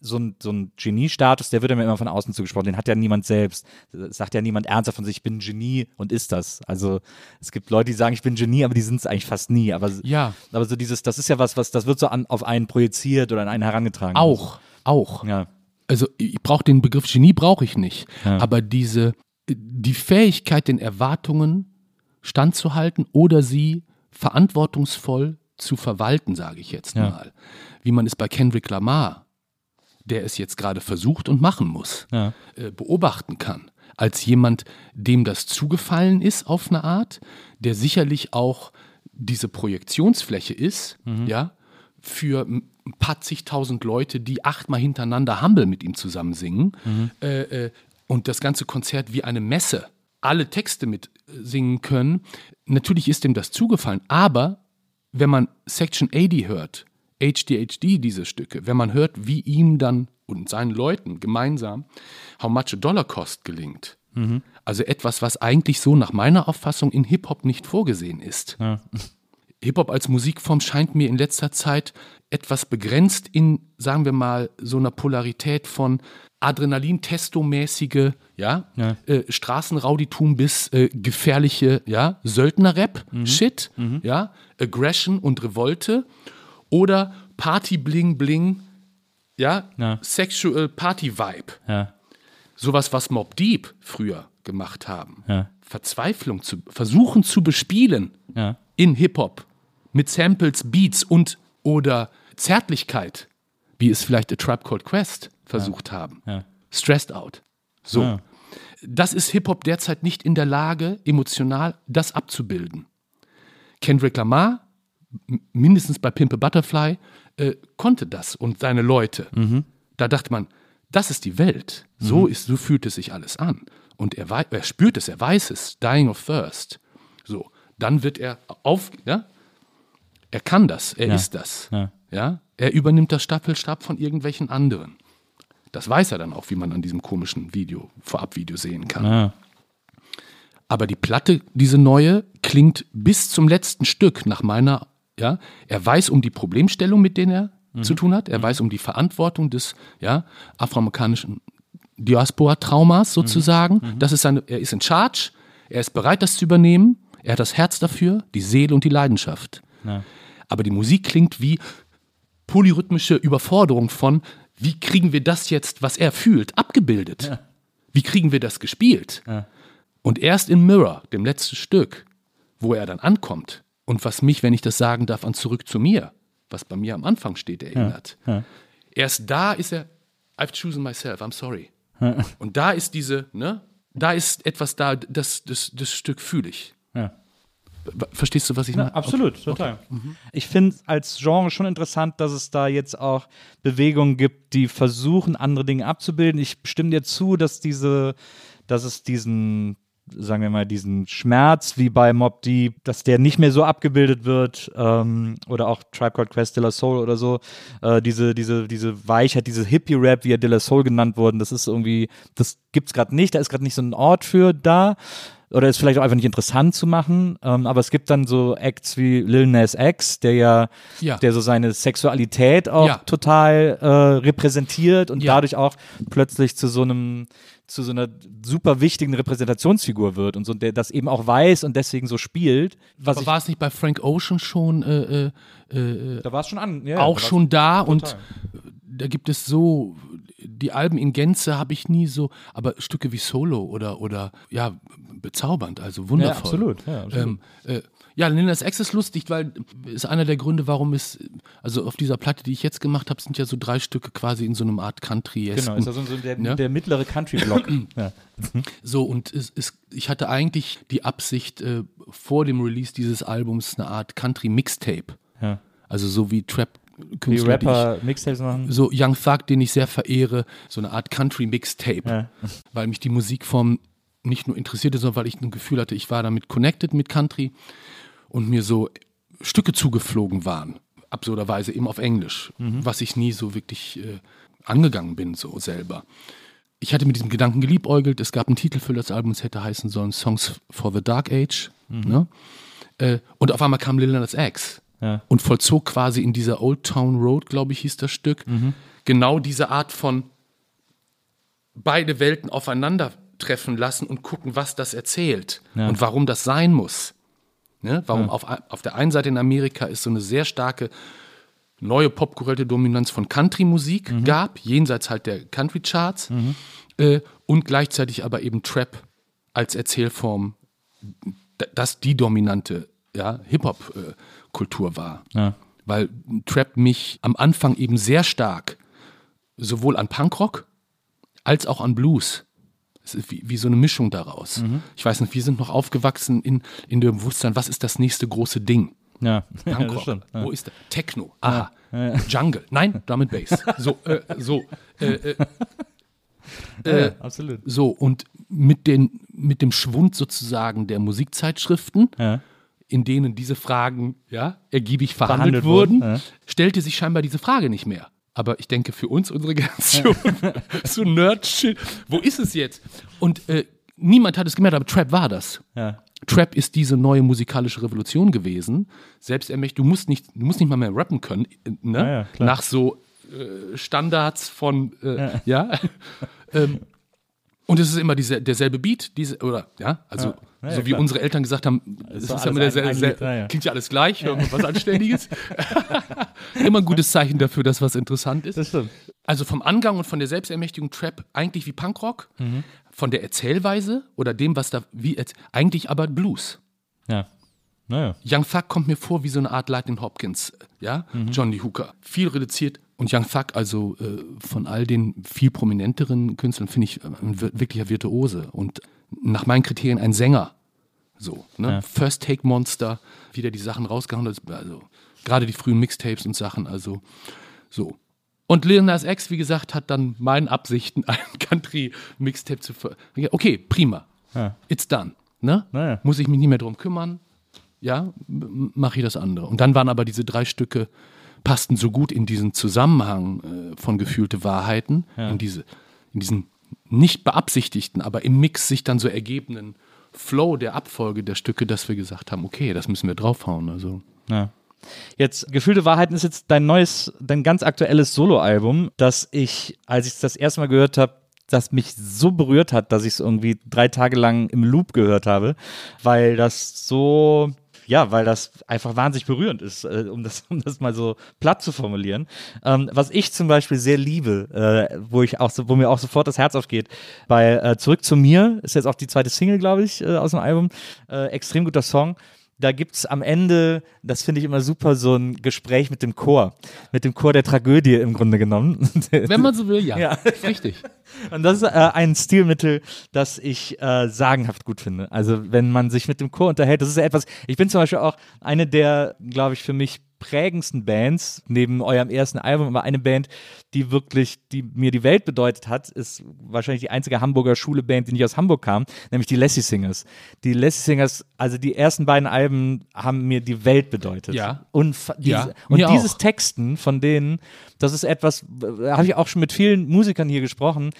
so ein, so ein Genie-Status, der wird ja immer von außen zugesprochen, den hat ja niemand selbst. Es sagt ja niemand ernsthaft von sich, ich bin ein Genie und ist das. Also es gibt Leute, die sagen, ich bin ein Genie, aber die sind es eigentlich fast nie. Aber, Ja. aber so dieses, das ist ja was, was, das wird so an, auf einen projiziert oder an einen herangetragen. Auch, auch. Ja. Also ich brauche den Begriff Genie brauche ich nicht, aber diese die Fähigkeit, den Erwartungen standzuhalten oder sie verantwortungsvoll zu verwalten, sage ich jetzt Ja. mal. Wie man es bei Kendrick Lamar, der es jetzt gerade versucht und machen muss, Ja. äh, beobachten kann. Als jemand, dem das zugefallen ist auf eine Art, der sicherlich auch diese Projektionsfläche ist, ja, für ein paar zigtausend Leute, die achtmal hintereinander Humble mit ihm zusammen singen äh, äh, und das ganze Konzert wie eine Messe alle Texte mit äh, singen können. Natürlich ist ihm das zugefallen, aber wenn man Section 80 hört, HDHD diese Stücke, wenn man hört, wie ihm dann und seinen Leuten gemeinsam How Much a Dollar Cost gelingt, also etwas, was eigentlich so nach meiner Auffassung in Hip-Hop nicht vorgesehen ist. Hip-Hop als Musikform scheint mir in letzter Zeit etwas begrenzt in, sagen wir mal, so einer Polarität von Adrenalin-Testo-mäßige, ja, Ja. Äh, Straßenrauditum bis äh, gefährliche, ja, Söldner-Rap-Shit, ja, Aggression und Revolte oder Party-Bling-Bling, ja, Ja. Sexual Party-Vibe. Ja. Sowas, was Mob Deep früher gemacht haben. Ja. Verzweiflung zu versuchen zu bespielen Ja. in Hip-Hop mit Samples, Beats und oder Zärtlichkeit, wie es vielleicht A Tribe Called Quest versucht haben. Ja. Stressed out. So. Ja. Das ist Hip-Hop derzeit nicht in der Lage, emotional das abzubilden. Kendrick Lamar, mindestens bei Pimp a Butterfly, äh, konnte das und seine Leute. Da dachte man, das ist die Welt. So, ist, so fühlt es sich alles an. Und er, er spürt es, er weiß es. Dying of Thirst. So, dann wird er auf, ja, er kann das, er Ja. ist das. Ja. Ja. Er übernimmt das Staffelstab von irgendwelchen anderen. Das weiß er dann auch, wie man an diesem komischen Video, Vorabvideo sehen kann. Ja. Aber die Platte, diese neue, klingt bis zum letzten Stück nach meiner, ja, er weiß um die Problemstellung, mit denen er zu tun hat, er weiß um die Verantwortung des, ja, afroamerikanischen Diaspora-Traumas sozusagen. Das ist seine, er ist in charge, er ist bereit, das zu übernehmen, er hat das Herz dafür, die Seele und die Leidenschaft. Ja. Aber die Musik klingt wie polyrhythmische Überforderung von, wie kriegen wir das jetzt, was er fühlt, abgebildet? Wie kriegen wir das gespielt? Und erst in Mirror, dem letzten Stück, wo er dann ankommt und was mich, wenn ich das sagen darf, an Zurück zu mir, was bei mir am Anfang steht, erinnert. Ja. Erst da ist er, I've chosen myself, I'm sorry. Und da ist diese, ne, da ist etwas da, das, das, das Stück fühle ich. Ja. Verstehst du, was ich meine? Absolut, total. Ich finde als Genre schon interessant, dass es da jetzt auch Bewegungen gibt, die versuchen, andere Dinge abzubilden. Ich stimme dir zu, dass diese, dass es diesen, sagen wir mal, diesen Schmerz wie bei Mob Deep, dass der nicht mehr so abgebildet wird, ähm, oder auch Tribe Called Quest, De La Soul oder so, äh, diese, diese, diese Weichheit, diese Hippie-Rap, wie er De La Soul genannt wurden, das ist irgendwie, das gibt's gerade nicht, da ist gerade nicht so ein Ort für da oder ist vielleicht auch einfach nicht interessant zu machen. Ähm, aber es gibt dann so Acts wie Lil Nas X, der ja, Ja. der so seine Sexualität auch Ja. total äh, repräsentiert und Ja. dadurch auch plötzlich zu so einem zu so einer super wichtigen Repräsentationsfigur wird und so der das eben auch weiß und deswegen so spielt. Was war es nicht bei Frank Ocean schon äh, äh, da war es schon an. Ja, auch da schon da und total. da gibt es so die Alben in Gänze habe ich nie so, aber Stücke wie Solo oder oder ja bezaubernd, also wundervoll. Ja, absolut. Ja, absolut. Ähm, äh, ja, Lil Nas X ist lustig, weil ist einer der Gründe, warum es also auf dieser Platte, die ich jetzt gemacht habe, sind ja so drei Stücke quasi in so einem Art country Genau, ist also so der, Ja. der mittlere Country-Block. (clears throat) ja. So, und es, es, ich hatte eigentlich die Absicht, äh, vor dem Release dieses Albums eine Art Country-Mixtape. Ja. Also so wie Wie Trap-Künstler, die Rapper Mixtapes machen. so Young Thug, den ich sehr verehre, so eine Art Country-Mixtape. Ja. Weil mich die Musikform nicht nur interessierte, sondern weil ich ein Gefühl hatte, ich war damit connected mit Country und mir so Stücke zugeflogen waren. Absurderweise eben auf Englisch, was ich nie so wirklich äh, angegangen bin, so selber. Ich hatte mit diesem Gedanken geliebäugelt. Es gab einen Titel für das Album, es hätte heißen sollen Songs for the Dark Age. Ne? Äh, und auf einmal kam Lil Nas X Ja. und vollzog quasi in dieser Old Town Road, glaube ich, hieß das Stück, genau diese Art von beide Welten aufeinandertreffen lassen und gucken, was das erzählt Ja. und warum das sein muss. Ne? Warum auf, auf der einen Seite in Amerika es so eine sehr starke neue popkulturelle Dominanz von Country-Musik gab, jenseits halt der Country-Charts, äh, und gleichzeitig aber eben Trap als Erzählform das die dominante ja, Hip-Hop-Kultur war. Ja. Weil Trap mich am Anfang eben sehr stark sowohl an Punkrock als auch an Blues. Wie, wie so eine Mischung daraus. Ich weiß nicht, wir sind noch aufgewachsen in, in dem Bewusstsein, was ist das nächste große Ding? Ja, (laughs) ja Punkrock. stimmt. Ja. Wo ist der? Techno. Aha. Jungle. Nein, Drum and Bass. So, äh, so. Äh, äh, (laughs) äh, absolut. so, und mit, den, mit dem Schwund sozusagen der Musikzeitschriften, Ja. in denen diese Fragen ja, ergiebig verhandelt, Verhandelt wurden, ja. stellte sich scheinbar diese Frage nicht mehr. Aber ich denke, für uns, unsere (laughs) Generation, (laughs) so Nerd-Shit, wo ist es jetzt? Und äh, niemand hat es gemerkt, aber Trap war das. Ja. Trap ist diese neue musikalische Revolution gewesen. Selbst du musst nicht, du musst nicht mal mehr rappen können, äh, ne? Ja, ja, nach so äh, Standards von, äh, ja. (laughs) ähm, und es ist immer diese, derselbe Beat, diese, oder, ja, also, Ja, ja, so wie klar. unsere Eltern gesagt haben, es ist ja immer ein- derselbe, ein sel- Lied, ja, klingt ja alles gleich, was Anständiges. (laughs) immer ein gutes Zeichen dafür, dass was interessant ist. Das stimmt. Also vom Angang und von der Selbstermächtigung Trap eigentlich wie Punkrock, von der Erzählweise oder dem, was da wie eigentlich aber Blues. Ja. Naja. Young Thug kommt mir vor wie so eine Art Lightning Hopkins, ja, Johnny Hooker. Viel reduziert und Young Thug, also äh, von all den viel prominenteren Künstlern, finde ich äh, ein wir- wirklicher Virtuose und nach meinen Kriterien ein Sänger. So, ne? Ja. First Take Monster, wie der die Sachen rausgehauen also gerade die frühen Mixtapes und Sachen, also so. Und Lil Nas X, wie gesagt, hat dann meinen Absichten, (laughs) ein Country-Mixtape zu ver... Okay, prima. Ja. It's done. Ne? Naja. Muss ich mich nicht mehr drum kümmern. Ja, mache ich das andere. Und dann waren aber diese drei Stücke, passten so gut in diesen Zusammenhang äh, von gefühlte Wahrheiten, in, diese, in diesen nicht beabsichtigten, aber im Mix sich dann so ergebenen Flow der Abfolge der Stücke, dass wir gesagt haben, okay, das müssen wir draufhauen. Also. Ja. Jetzt, Gefühlte Wahrheiten ist jetzt dein neues, dein ganz aktuelles Soloalbum, das ich, als ich es das erste Mal gehört habe, das mich so berührt hat, dass ich es irgendwie drei Tage lang im Loop gehört habe, weil das so, ja, weil das einfach wahnsinnig berührend ist, äh, um, das, (laughs) um das mal so platt zu formulieren. Ähm, was ich zum Beispiel sehr liebe, äh, wo ich auch so, wo mir auch sofort das Herz aufgeht, bei äh, Zurück zu mir ist jetzt auch die zweite Single, glaube ich, äh, aus dem Album. Äh, extrem guter Song da gibt's am Ende, das finde ich immer super, so ein Gespräch mit dem Chor. Mit dem Chor der Tragödie im Grunde genommen. (laughs) Wenn man so will, ja. Ja. Richtig. Und das ist äh, ein Stilmittel, das ich äh, sagenhaft gut finde. Also wenn man sich mit dem Chor unterhält, das ist ja etwas, ich bin zum Beispiel auch eine der, glaube ich, für mich prägendsten Bands, neben eurem ersten Album, aber eine Band, die wirklich, die mir die Welt bedeutet hat, ist wahrscheinlich die einzige Hamburger Schule-Band, die nicht aus Hamburg kam, nämlich die Lassie Singers. Die Lassie Singers, also die ersten beiden Alben haben mir die Welt bedeutet. Ja. Und, diese, Ja, und dieses auch. Texten von denen, das ist etwas, da habe ich auch schon mit vielen Musikern hier gesprochen,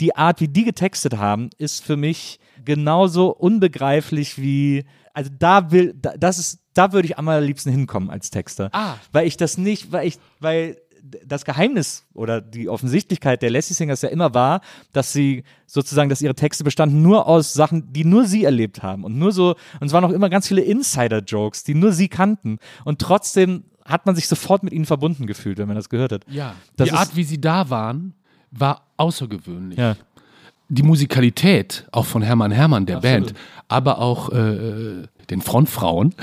die Art, wie die getextet haben, ist für mich genauso unbegreiflich wie, also da will, da, das ist, da würde ich am allerliebsten hinkommen als Texter. Ah. Weil ich das nicht, weil ich, weil das Geheimnis oder die Offensichtlichkeit der Lassie Singers ja immer war, dass sie sozusagen, dass ihre Texte bestanden nur aus Sachen, die nur sie erlebt haben und nur so, und es waren auch immer ganz viele Insider-Jokes, die nur sie kannten und trotzdem hat man sich sofort mit ihnen verbunden gefühlt, wenn man das gehört hat. Ja. Das die Art, wie sie da waren, war außergewöhnlich. Ja. Die Musikalität auch von Hermann Hermann, der Absolut. Band, aber auch äh, den Frontfrauen,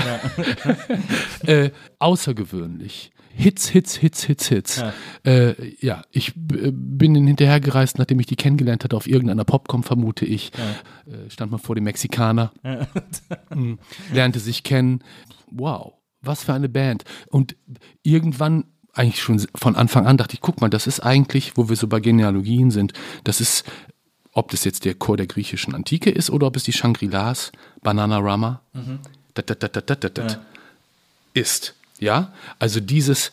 (laughs) äh, außergewöhnlich. Hits, Hits, Hits, Hits, Hits. Ja. Ja, äh, ja ich b- bin hinterhergereist, nachdem ich die kennengelernt hatte, auf irgendeiner Popcom, vermute ich. Äh, stand mal vor dem Mexikaner, Mm, (laughs) lernte sich kennen. Wow, was für eine Band. Und irgendwann, eigentlich schon von Anfang an, dachte ich, guck mal, das ist eigentlich, wo wir so bei Genealogien sind, das ist, ob das jetzt der Chor der griechischen Antike ist oder ob es die Shangri-Las, Bananarama, dat, dat, dat, dat, ist. Ja, also dieses,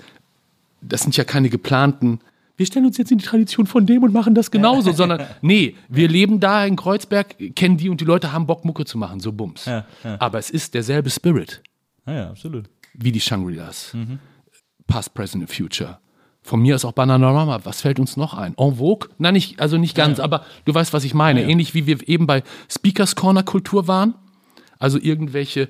das sind ja keine geplanten, wir stellen uns jetzt in die Tradition von dem und machen das genauso, sondern (laughs) nee, wir leben da in Kreuzberg, kennen die und die Leute haben Bock, Mucke zu machen, so Bums. Ja, ja. Aber es ist derselbe Spirit Ja, ja, absolut. wie die Shangri-Las. Past, Present and Future. Von mir ist auch Bananarama. Was fällt uns noch ein? En Vogue? Nein, nicht, also nicht ganz, aber du weißt, was ich meine. Ähnlich wie wir eben bei Speakers Corner Kultur waren. Also irgendwelche,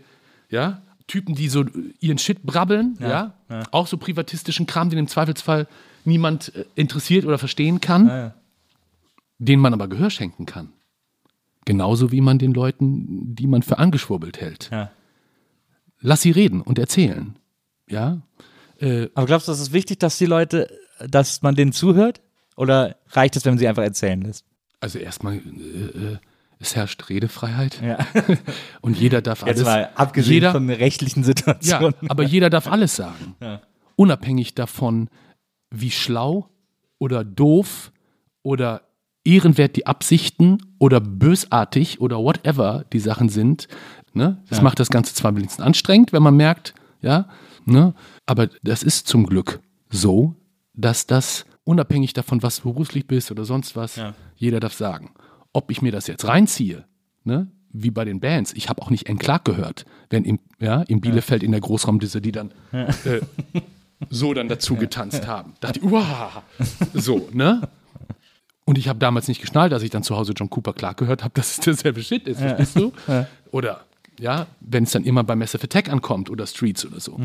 ja, Typen, die so ihren Shit brabbeln, ja. Auch so privatistischen Kram, den im Zweifelsfall niemand äh, interessiert oder verstehen kann, Ja, ja. denen man aber Gehör schenken kann. Genauso wie man den Leuten, die man für angeschwurbelt hält. Ja. Lass sie reden und erzählen. Ja. Äh, Aber glaubst du, es ist wichtig, dass die Leute, dass man denen zuhört? Oder reicht es, wenn man sie einfach erzählen lässt? also erstmal, äh, äh, es herrscht Redefreiheit Ja. (laughs) und jeder darf alles. Jetzt mal abgesehen jeder, von rechtlichen Ja, Situationen. aber jeder darf alles sagen. (laughs) Ja. Unabhängig davon, wie schlau oder doof oder ehrenwert die Absichten oder bösartig oder whatever die Sachen sind. Ne? Das Ja. macht das Ganze zwar ein bisschen anstrengend, wenn man merkt, ja, ne? aber das ist zum Glück so, dass das unabhängig davon, was du beruflich bist oder sonst was, Ja. jeder darf sagen. Ob ich mir das jetzt reinziehe, ne? wie bei den Bands. Ich habe auch nicht N. Clark gehört, wenn in, ja, in Bielefeld in der Großraumdisse, die dann äh, so dann dazu (laughs) getanzt haben. Dachte ich, wow, so, ne? Und ich habe damals nicht geschnallt, als ich dann zu Hause John Cooper Clark gehört habe, dass es derselbe Shit ist, verstehst du? Oder, ja, wenn es dann immer bei Massive Attack ankommt oder Streets oder so.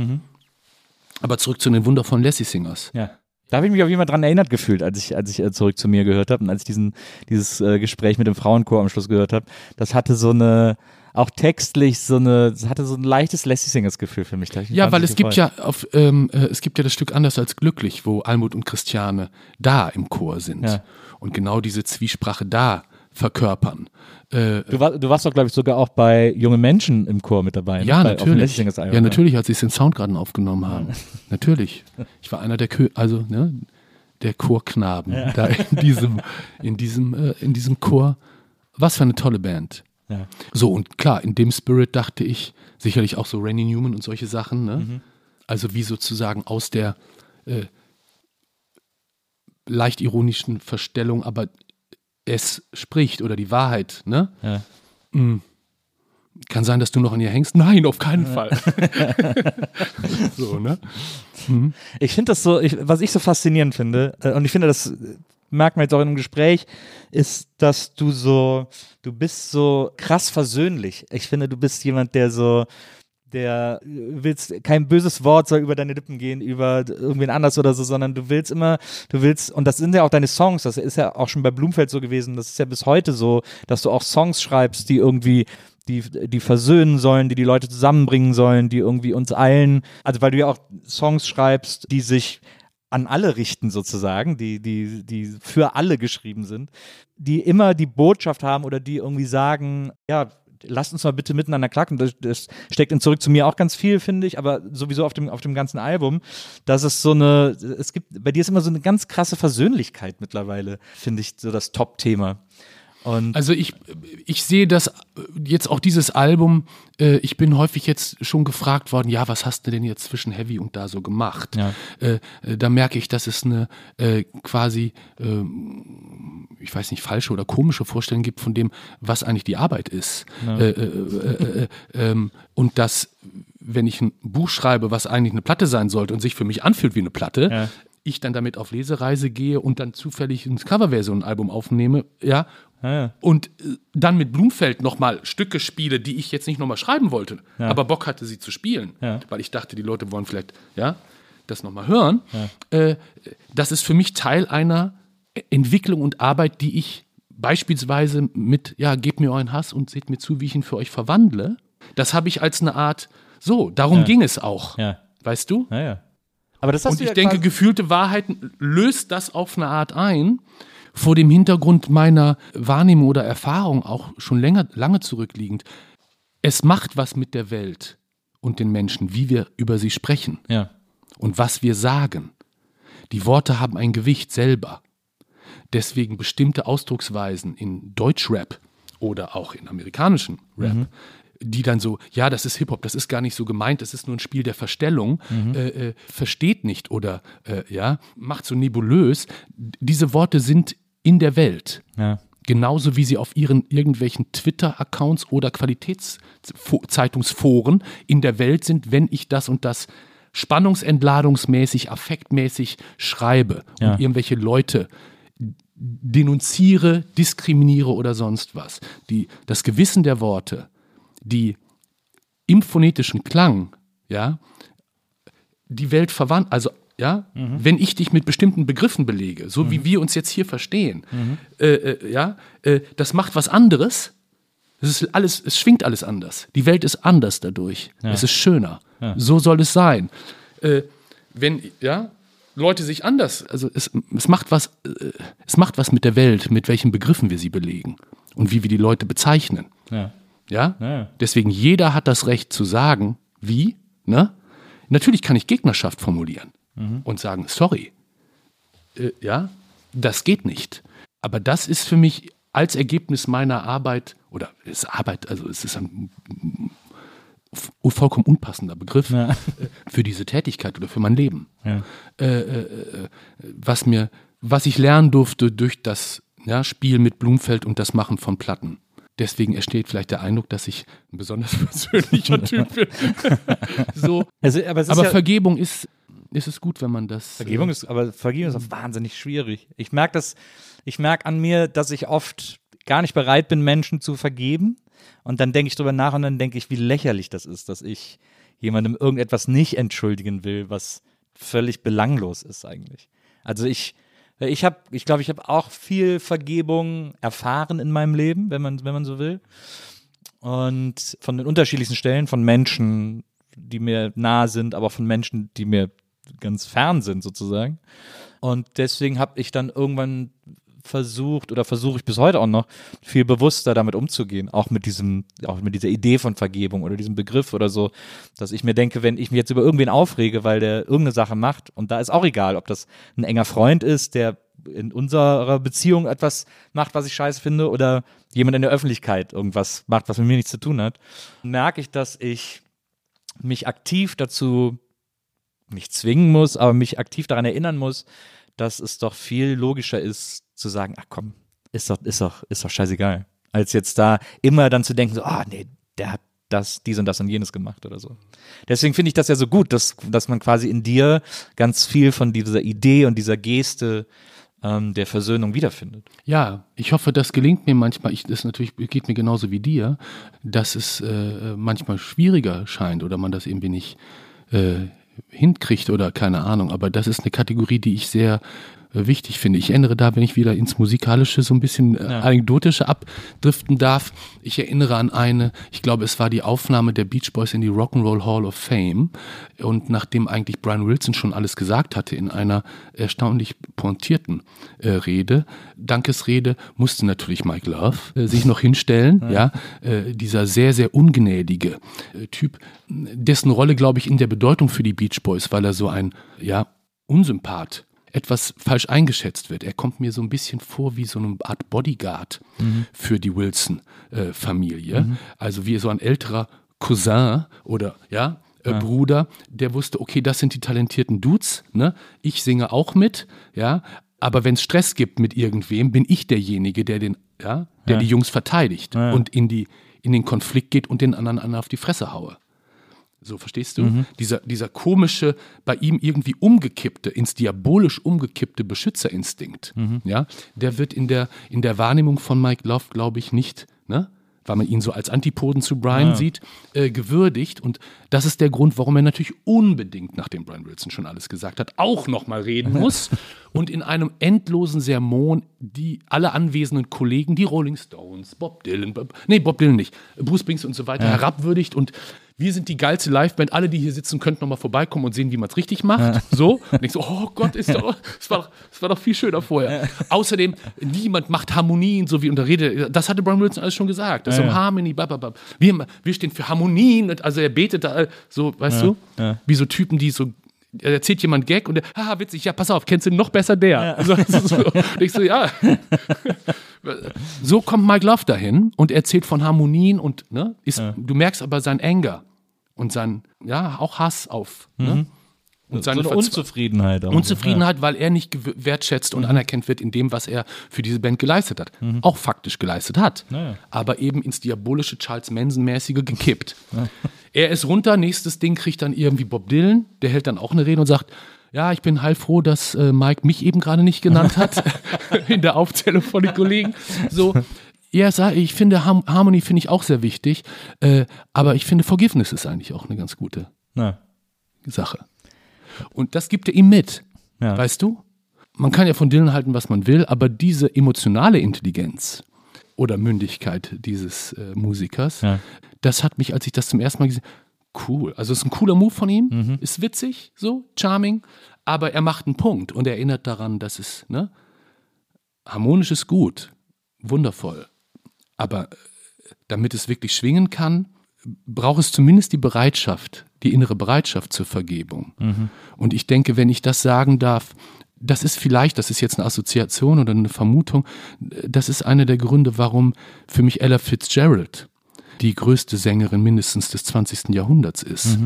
Aber zurück zu den wundervollen Lassie Singers. Ja. Da habe ich mich auf jeden Fall dran erinnert gefühlt, als ich, als ich äh, zurück zu mir gehört habe und als ich diesen, dieses äh, Gespräch mit dem Frauenchor am Schluss gehört habe. Das hatte so eine, auch textlich so eine, das hatte so ein leichtes Lassie Singers Gefühl für mich. Da Ja, weil es gibt gefreut. ja auf, ähm, äh, es gibt ja das Stück anders als glücklich, wo Almut und Christiane da im Chor sind Ja. und genau diese Zwiesprache da verkörpern. Äh, Du, war, du warst doch, glaube ich, sogar auch bei Junge Menschen im Chor mit dabei. ne? ja, dem natürlich. Ja, natürlich, als sie es in Soundgarden aufgenommen haben. natürlich. Ich war einer der Kö also ne, der Chorknaben da in diesem in diesem äh, in diesem Chor. Was für eine tolle Band. Ja. So und klar, in dem Spirit dachte ich sicherlich auch so Randy Newman und solche Sachen, ne? Mhm. Also wie sozusagen aus der äh, leicht ironischen Verstellung, aber es spricht oder die Wahrheit, ne? Ja. Kann sein, dass du noch an ihr hängst? Nein, auf keinen Fall. (laughs) so, ne? Ich finde das so, ich, was ich so faszinierend finde, äh, und ich finde, das merkt man jetzt auch in einem Gespräch, ist, dass du so, du bist so krass versöhnlich. Ich finde, du bist jemand, der so, der äh, willst kein böses Wort soll über deine Lippen gehen, über irgendwen anders oder so, sondern du willst immer, du willst, und das sind ja auch deine Songs, das ist ja auch schon bei Blumfeld so gewesen, das ist ja bis heute so, dass du auch Songs schreibst, die irgendwie die, die versöhnen sollen, die die Leute zusammenbringen sollen, die irgendwie uns allen, also weil du ja auch Songs schreibst, die sich an alle richten sozusagen, die, die, die für alle geschrieben sind, die immer die Botschaft haben oder die irgendwie sagen, ja, lasst uns mal bitte miteinander klacken. Das, das steckt in zurück zu mir auch ganz viel, finde ich, aber sowieso auf dem, auf dem ganzen Album, dass es so eine, es gibt, bei dir ist immer so eine ganz krasse Versöhnlichkeit mittlerweile, finde ich, so das Top-Thema. Und Also ich, ich sehe das jetzt auch dieses Album, äh, ich bin häufig jetzt schon gefragt worden, ja, was hast du denn jetzt zwischen Heavy und da so gemacht? Ja. Äh, äh, da merke ich, dass es eine äh, quasi, ähm, ich weiß nicht, falsche oder komische Vorstellung gibt von dem, was eigentlich die Arbeit ist. Äh, äh, äh, äh, ähm, und dass, wenn ich ein Buch schreibe, was eigentlich eine Platte sein sollte und sich für mich anfühlt wie eine Platte, Ja. ich dann damit auf Lesereise gehe und dann zufällig ins Coverversion ein Album aufnehme, ja, ja, ja. und äh, dann mit Blumfeld nochmal Stücke spiele, die ich jetzt nicht nochmal schreiben wollte, aber Bock hatte, sie zu spielen, Ja. weil ich dachte, die Leute wollen vielleicht, ja, das nochmal hören. Äh, das ist für mich Teil einer Entwicklung und Arbeit, die ich beispielsweise mit, ja, gebt mir euren Hass und seht mir zu, wie ich ihn für euch verwandle. Das habe ich als eine Art, so, darum ging es auch. Ja. Weißt du? ja, ja. Aber das hast Und du ich ja denke, gefühlte Wahrheiten löst das auf eine Art ein, vor dem Hintergrund meiner Wahrnehmung oder Erfahrung auch schon länger, lange zurückliegend. Es macht was mit der Welt und den Menschen, wie wir über sie sprechen ja. und was wir sagen. Die Worte haben ein Gewicht selber. Deswegen bestimmte Ausdrucksweisen in Deutschrap oder auch in amerikanischen Rap, die dann so, ja, das ist Hip-Hop, das ist gar nicht so gemeint, das ist nur ein Spiel der Verstellung, äh, äh, versteht nicht oder äh, ja, macht so nebulös. Diese Worte sind in der Welt. Ja. Genauso wie sie auf ihren irgendwelchen Twitter-Accounts oder Qualitätszeitungsforen in der Welt sind, wenn ich das und das spannungsentladungsmäßig, affektmäßig schreibe Ja. und irgendwelche Leute denunziere, diskriminiere oder sonst was. Die, das Gewissen der Worte, die im phonetischen Klang, ja, die Welt verwandt, also ja, wenn ich dich mit bestimmten Begriffen belege, so wie wir uns jetzt hier verstehen, äh, äh, ja, äh, das macht was anderes, Es ist alles, es schwingt alles anders. Die Welt ist anders dadurch. Es ist schöner. So soll es sein. Äh, wenn, ja, Leute sich anders, also es, es macht was, äh, es macht was mit der Welt, mit welchen Begriffen wir sie belegen und wie wir die Leute bezeichnen. Ja. Ja? Ja. Deswegen jeder hat das Recht zu sagen, wie, ne? Natürlich kann ich Gegnerschaft formulieren und sagen, sorry. Äh, ja, das geht nicht. Aber das ist für mich als Ergebnis meiner Arbeit, oder es ist Arbeit, also es ist ein vollkommen unpassender Begriff Ja. äh, für diese Tätigkeit oder für mein Leben. Ja. Äh, äh, äh, was mir, was ich lernen durfte durch das ja, Spiel mit Blumfeld und das Machen von Platten. Deswegen entsteht vielleicht der Eindruck, dass ich ein besonders (laughs) persönlicher Typ bin. (laughs) so. Also, aber Aber Vergebung ist, ist es gut, wenn man das. Vergebung ist, aber Vergebung ist auch wahnsinnig schwierig. Ich merke das, ich merke an mir, dass ich oft gar nicht bereit bin, Menschen zu vergeben. Und dann denke ich drüber nach und dann denke ich, wie lächerlich das ist, dass ich jemandem irgendetwas nicht entschuldigen will, was völlig belanglos ist eigentlich. Also ich, ich habe, ich glaube, ich habe auch viel Vergebung erfahren in meinem Leben, wenn man, wenn man so will. Und von den unterschiedlichsten Stellen, von Menschen, die mir nahe sind, aber auch von Menschen, die mir ganz fern sind, sozusagen. Und deswegen habe ich dann irgendwann versucht oder versuche ich bis heute auch noch viel bewusster damit umzugehen, auch mit diesem, auch mit dieser Idee von Vergebung oder diesem Begriff oder so, dass ich mir denke, wenn ich mich jetzt über irgendwen aufrege, weil der irgendeine Sache macht und da ist auch egal, ob das ein enger Freund ist, der in unserer Beziehung etwas macht, was ich scheiße finde oder jemand in der Öffentlichkeit irgendwas macht, was mit mir nichts zu tun hat, merke ich, dass ich mich aktiv dazu nicht zwingen muss, aber mich aktiv daran erinnern muss, dass es doch viel logischer ist, zu sagen, ach komm, ist doch, ist doch, ist doch scheißegal. Als jetzt da immer dann zu denken, so, ah, nee, der hat das, dies und das und jenes gemacht oder so. Deswegen finde ich das ja so gut, dass, dass man quasi in dir ganz viel von dieser Idee und dieser Geste ähm, der Versöhnung wiederfindet. Ja, ich hoffe, das gelingt mir manchmal. Ich, das natürlich geht mir genauso wie dir, dass es äh, manchmal schwieriger scheint oder man das irgendwie nicht äh, hinkriegt oder keine Ahnung. Aber das ist eine Kategorie, die ich sehr wichtig finde. Ich erinnere da, wenn ich wieder ins Musikalische so ein bisschen äh, Anekdotische abdriften darf. Ich erinnere an eine, ich glaube, es war die Aufnahme der Beach Boys in die Rock'n'Roll Hall of Fame. Und nachdem eigentlich Brian Wilson schon alles gesagt hatte in einer erstaunlich pointierten äh, Rede, Dankesrede, musste natürlich Mike Love äh, sich noch hinstellen. Ja, äh, dieser sehr, sehr ungnädige äh, Typ, dessen Rolle, glaube ich, in der Bedeutung für die Beach Boys, weil er so ein, ja, Unsympath etwas falsch eingeschätzt wird. Er kommt mir so ein bisschen vor wie so eine Art Bodyguard für die Wilson-Familie. Also wie so ein älterer Cousin oder ja, äh, Bruder, der wusste, okay, das sind die talentierten Dudes, ne? Ich singe auch mit, ja, aber wenn es Stress gibt mit irgendwem, bin ich derjenige, der den, ja, der Ja. die Jungs verteidigt Ja. und in die in den Konflikt geht und den anderen, anderen auf die Fresse haue. So, verstehst du? Dieser, dieser komische, bei ihm irgendwie umgekippte, ins diabolisch umgekippte Beschützerinstinkt, ja, der wird in der, in der Wahrnehmung von Mike Love, glaube ich, nicht, ne? weil man ihn so als Antipoden zu Brian sieht, äh, gewürdigt. Und das ist der Grund, warum er natürlich unbedingt, nachdem Brian Wilson schon alles gesagt hat, auch nochmal reden (laughs) muss. und in einem endlosen Sermon die alle anwesenden Kollegen, die Rolling Stones, Bob Dylan, Bob, nee, Bob Dylan nicht, Bruce Springs und so weiter, herabwürdigt und wir sind die geilste Liveband, alle, die hier sitzen, könnten nochmal vorbeikommen und sehen, wie man es richtig macht. So. Und ich so, oh Gott, ist doch, das, war doch, das war doch viel schöner vorher. Außerdem, niemand macht Harmonien, so wie unter Rede. Das hatte Brian Wilson alles schon gesagt. Das ist um Harmony, bababab. Wir, wir stehen für Harmonien. Und Also er betet da so, weißt du? Wie so Typen, die so erzählt jemand Gag und der, haha, witzig, ja, pass auf, kennst du noch besser der? Also, das ist so, und ich so, ja. (laughs) so kommt Mike Love dahin und erzählt von Harmonien und, ne, ist, du merkst aber sein Anger und sein, ja, auch Hass auf, ne? Und So seine eine Verzwe- Unzufriedenheit. Auch. Unzufriedenheit, weil er nicht wertschätzt und anerkannt wird in dem, was er für diese Band geleistet hat. Auch faktisch geleistet hat. Ja. Aber eben ins diabolische Charles Manson-mäßige gekippt. (laughs) Er ist runter, nächstes Ding kriegt dann irgendwie Bob Dylan, der hält dann auch eine Rede und sagt, ja, ich bin heilfroh, dass äh, Mike mich eben gerade nicht genannt hat (laughs) in der Aufzählung von den Kollegen. So, ja, ich finde Har Harmony finde ich auch sehr wichtig, äh, aber ich finde Forgiveness ist eigentlich auch eine ganz gute Ja. Sache. Und das gibt er ihm mit. Ja. Weißt du? Man kann ja von Dylan halten, was man will, aber diese emotionale Intelligenz, oder Mündigkeit dieses äh, Musikers. Ja. Das hat mich, als ich das zum ersten Mal gesehen cool. Also es ist ein cooler Move von ihm, ist witzig, so, charming, aber er macht einen Punkt und erinnert daran, dass es, ne, harmonisch ist gut, wundervoll. Aber äh, damit es wirklich schwingen kann, braucht es zumindest die Bereitschaft, die innere Bereitschaft zur Vergebung. Und ich denke, wenn ich das sagen darf, das ist vielleicht, das ist jetzt eine Assoziation oder eine Vermutung, das ist einer der Gründe, warum für mich Ella Fitzgerald die größte Sängerin mindestens des 20. Jahrhunderts ist.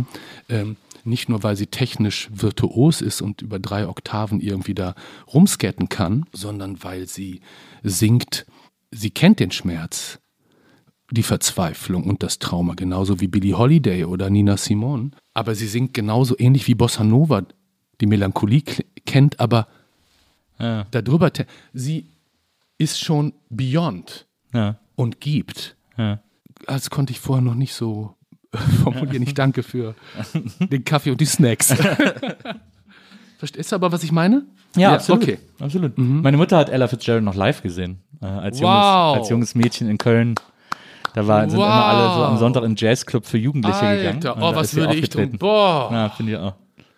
Ähm, nicht nur, weil sie technisch virtuos ist und über drei Oktaven irgendwie da rumscatten kann, sondern weil sie singt, sie kennt den Schmerz, die Verzweiflung und das Trauma, genauso wie Billie Holiday oder Nina Simone. Aber sie singt genauso ähnlich wie Bossa Nova, die Melancholie kennt, aber Ja. darüber, sie ist schon beyond Ja. und gibt. Ja. Das konnte ich vorher noch nicht so (laughs) formulieren. Ich danke für (laughs) den Kaffee und die Snacks. (laughs) Verstehst du aber, was ich meine? Ja, absolut. Okay. absolut. Meine Mutter hat Ella Fitzgerald noch live gesehen. Äh, als, junges, Wow. als junges Mädchen in Köln. Da war, sind immer alle so am Sonntag in Jazzclub für Jugendliche gegangen. Alter, Und oh, was würde ich tun? Boah, Ja, finde ich auch.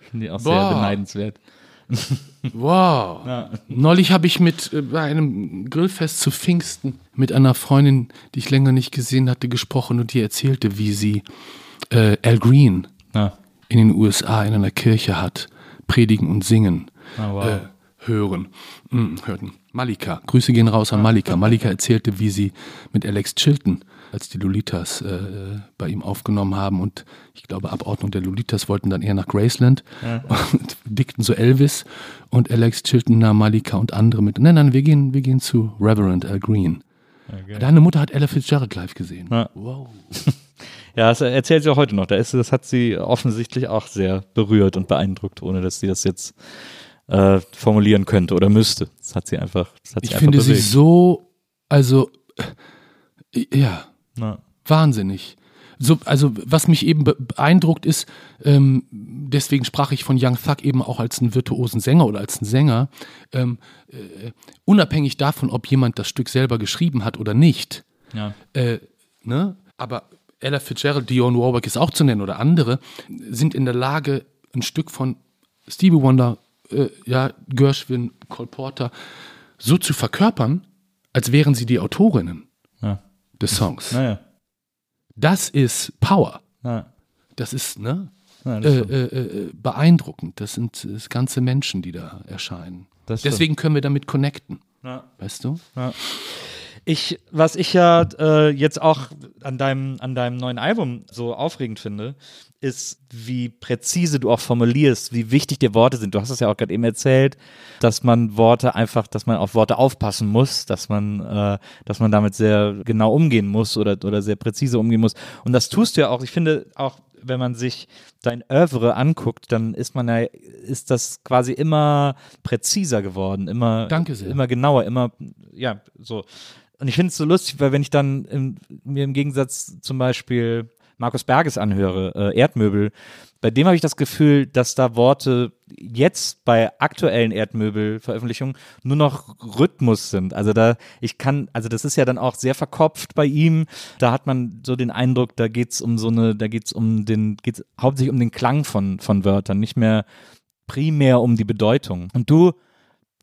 Finde ich auch sehr beneidenswert. wow. (laughs) Neulich habe ich mit äh, bei einem Grillfest zu Pfingsten mit einer Freundin, die ich länger nicht gesehen hatte, gesprochen und die erzählte, wie sie äh, Al Green Ja. in den USA in einer Kirche hat predigen und singen Ah, wow. äh, hören. Mm, hörten. Malika, Grüße gehen raus an Malika. Malika erzählte, wie sie mit Alex Chilton, als die Lolitas äh, bei ihm aufgenommen haben und ich glaube, Abordnung der Lolitas wollten dann eher nach Graceland (laughs) und dickten so Elvis und Alex Chilton Malika und andere mit. Nein, nein, wir gehen, wir gehen zu Reverend Al Green. Deine Mutter hat Ella Fitzgerald live gesehen. Ja. Wow. (laughs) Ja, das erzählt sie auch heute noch. Da ist, das hat sie offensichtlich auch sehr berührt und beeindruckt, ohne dass sie das jetzt äh, formulieren könnte oder müsste. Das hat sie einfach, das hat sie Ich einfach finde sie bewegt. so, also, äh, ja, Ja. wahnsinnig. So, also was mich eben be- beeindruckt ist, ähm, deswegen sprach ich von Young Thug eben auch als einen virtuosen Sänger oder als einen Sänger, ähm, äh, unabhängig davon, ob jemand das Stück selber geschrieben hat oder nicht. Ja. Äh, ne? Aber Ella Fitzgerald, Dionne Warwick ist auch zu nennen oder andere, sind in der Lage, ein Stück von Stevie Wonder, äh, ja, Gershwin, Cole Porter so zu verkörpern, als wären sie die Autorinnen Ja. Des Songs. Naja. Das ist Power. Ja. Das ist ne, Ja, äh, das äh, äh, beeindruckend. Das sind das ganze Menschen, die da erscheinen. Deswegen können wir damit connecten. Ja. Weißt du? Ich, was ich ja äh, jetzt auch an deinem, an deinem neuen Album so aufregend finde, ist, wie präzise du auch formulierst, wie wichtig dir Worte sind. Du hast es ja auch gerade eben erzählt, dass man Worte einfach, dass man auf Worte aufpassen muss, dass man, äh, dass man damit sehr genau umgehen muss oder, oder sehr präzise umgehen muss. Und das tust du ja auch. Ich finde auch, wenn man sich dein Oeuvre anguckt, dann ist man ja, ist das quasi immer präziser geworden, immer, Danke sehr. immer genauer, immer, ja, so. Und ich finde es so lustig, weil wenn ich dann im, mir im Gegensatz zum Beispiel Markus Berges anhöre, äh, Erdmöbel, bei dem habe ich das Gefühl, dass da Worte jetzt bei aktuellen Erdmöbel-Veröffentlichungen nur noch Rhythmus sind. Also da, ich kann, also das ist ja dann auch sehr verkopft bei ihm. Da hat man so den Eindruck, da geht's um so eine, da geht's um den, geht's hauptsächlich um den Klang von, von Wörtern, nicht mehr primär um die Bedeutung. Und du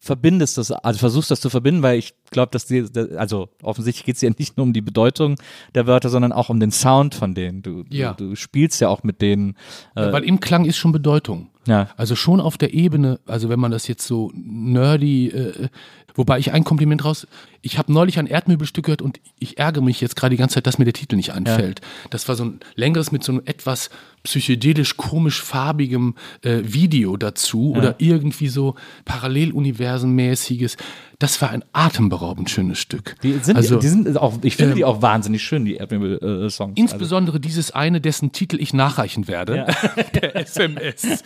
verbindest das, also versuchst das zu verbinden, weil ich glaube, dass die, also offensichtlich geht es ja (laughs) nicht nur um die Bedeutung der Wörter, sondern auch um den Sound von denen. Du, Ja. du, du spielst ja auch mit denen. Äh, Weil im Klang ist schon Bedeutung. ja, Also schon auf der Ebene, also wenn man das jetzt so nerdy, äh, wobei ich ein Kompliment raus, ich habe neulich ein Erdmöbelstück gehört und ich ärgere mich jetzt gerade die ganze Zeit, dass mir der Titel nicht einfällt. Das war so ein längeres mit so einem etwas psychedelisch komisch farbigem äh, Video dazu oder irgendwie so Paralleluniversenmäßiges. Das war ein atemberaubend schönes Stück. die sind, also, die sind auch, ich finde ähm, die auch wahnsinnig schön, die Erdmöbel-Songs. Insbesondere dieses eine, dessen Titel ich nachreichen werde. Per (laughs) SMS.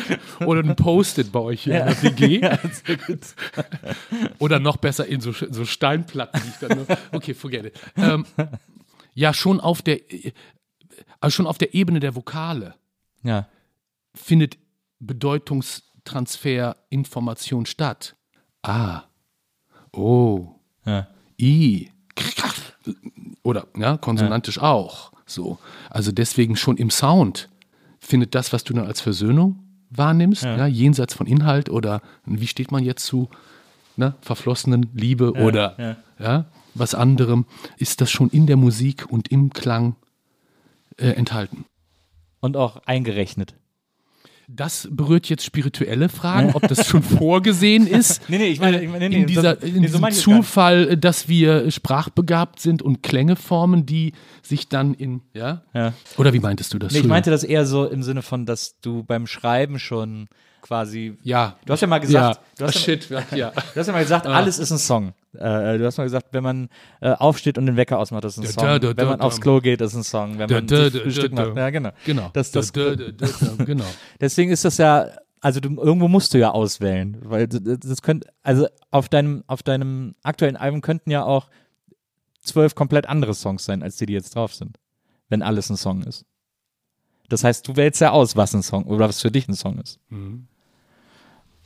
(laughs) Oder ein Post-it bei euch hier in der WG. (laughs) Oder noch besser in so, so Steinplatten. Die ich dann nur, okay, forget it. Ähm, ja, schon auf der, also schon auf der Ebene der Vokale ja, findet Bedeutungstransfer, Information statt. Ah, oh, Ja. I. Oder ja, konsonantisch auch. So. Also deswegen schon im Sound findet das, was du dann als Versöhnung wahrnimmst, ja. jenseits von Inhalt oder wie steht man jetzt zu ne, verflossenen Liebe oder ja. ja, was anderem, ist das schon in der Musik und im Klang äh, enthalten. Und auch eingerechnet. Das berührt jetzt spirituelle Fragen, ob das schon (laughs) vorgesehen ist. Nee, nee, ich meine, ich meine nee, in, dieser, so, in so diesem nicht. Zufall, dass wir sprachbegabt sind und Klänge formen, die sich dann in, ja? Ja. Oder wie meintest du das? Nee, ich meinte das eher so im Sinne von, dass du beim Schreiben schon quasi. ja. Du hast ja mal gesagt, ja. du, hast Ah, ja, shit, ja. ja. du hast ja mal gesagt, alles ist ein Song. Äh, du hast mal gesagt, wenn man äh, aufsteht und den Wecker ausmacht, ist ein Song. da, da, wenn da, man da. aufs Klo geht, ist ein Song. Wenn man Frühstück da, macht. Ja, genau. Genau. Das, das, Da, da, da, da, (laughs) genau. Deswegen ist das ja, also du, irgendwo musst du ja auswählen, weil das, das könnte, also auf deinem, auf deinem aktuellen Album könnten ja auch zwölf komplett andere Songs sein, als die, die jetzt drauf sind, wenn alles ein Song ist. Das heißt, du wählst ja aus, was ein Song oder was für dich ein Song ist.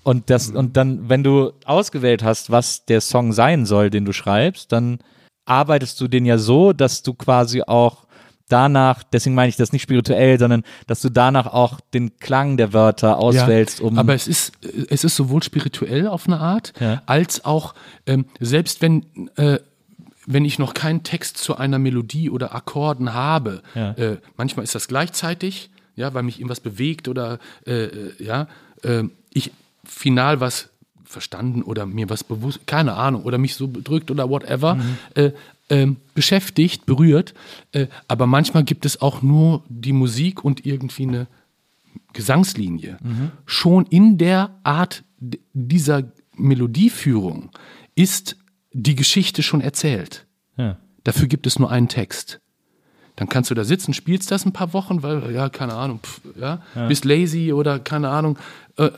Und das, und dann, wenn du ausgewählt hast, was der Song sein soll, den du schreibst, dann arbeitest du den ja so, dass du quasi auch danach, deswegen meine ich das nicht spirituell, sondern dass du danach auch den Klang der Wörter auswählst, um. Aber es ist, es ist sowohl spirituell auf eine Art, Ja. als auch, ähm, selbst wenn, äh, wenn ich noch keinen Text zu einer Melodie oder Akkorden habe, Ja. äh, manchmal ist das gleichzeitig, ja, weil mich irgendwas bewegt oder äh, äh, ja, äh, ich final was verstanden oder mir was bewusst, keine Ahnung, oder mich so bedrückt oder whatever, äh, ähm, beschäftigt, berührt. Äh, aber manchmal gibt es auch nur die Musik und irgendwie eine Gesangslinie. Schon in der Art dieser Melodieführung ist die Geschichte schon erzählt. ja. Dafür gibt es nur einen Text. Dann kannst du da sitzen, spielst das ein paar Wochen, weil, ja, keine Ahnung, pf, ja, bist lazy oder keine Ahnung. Äh,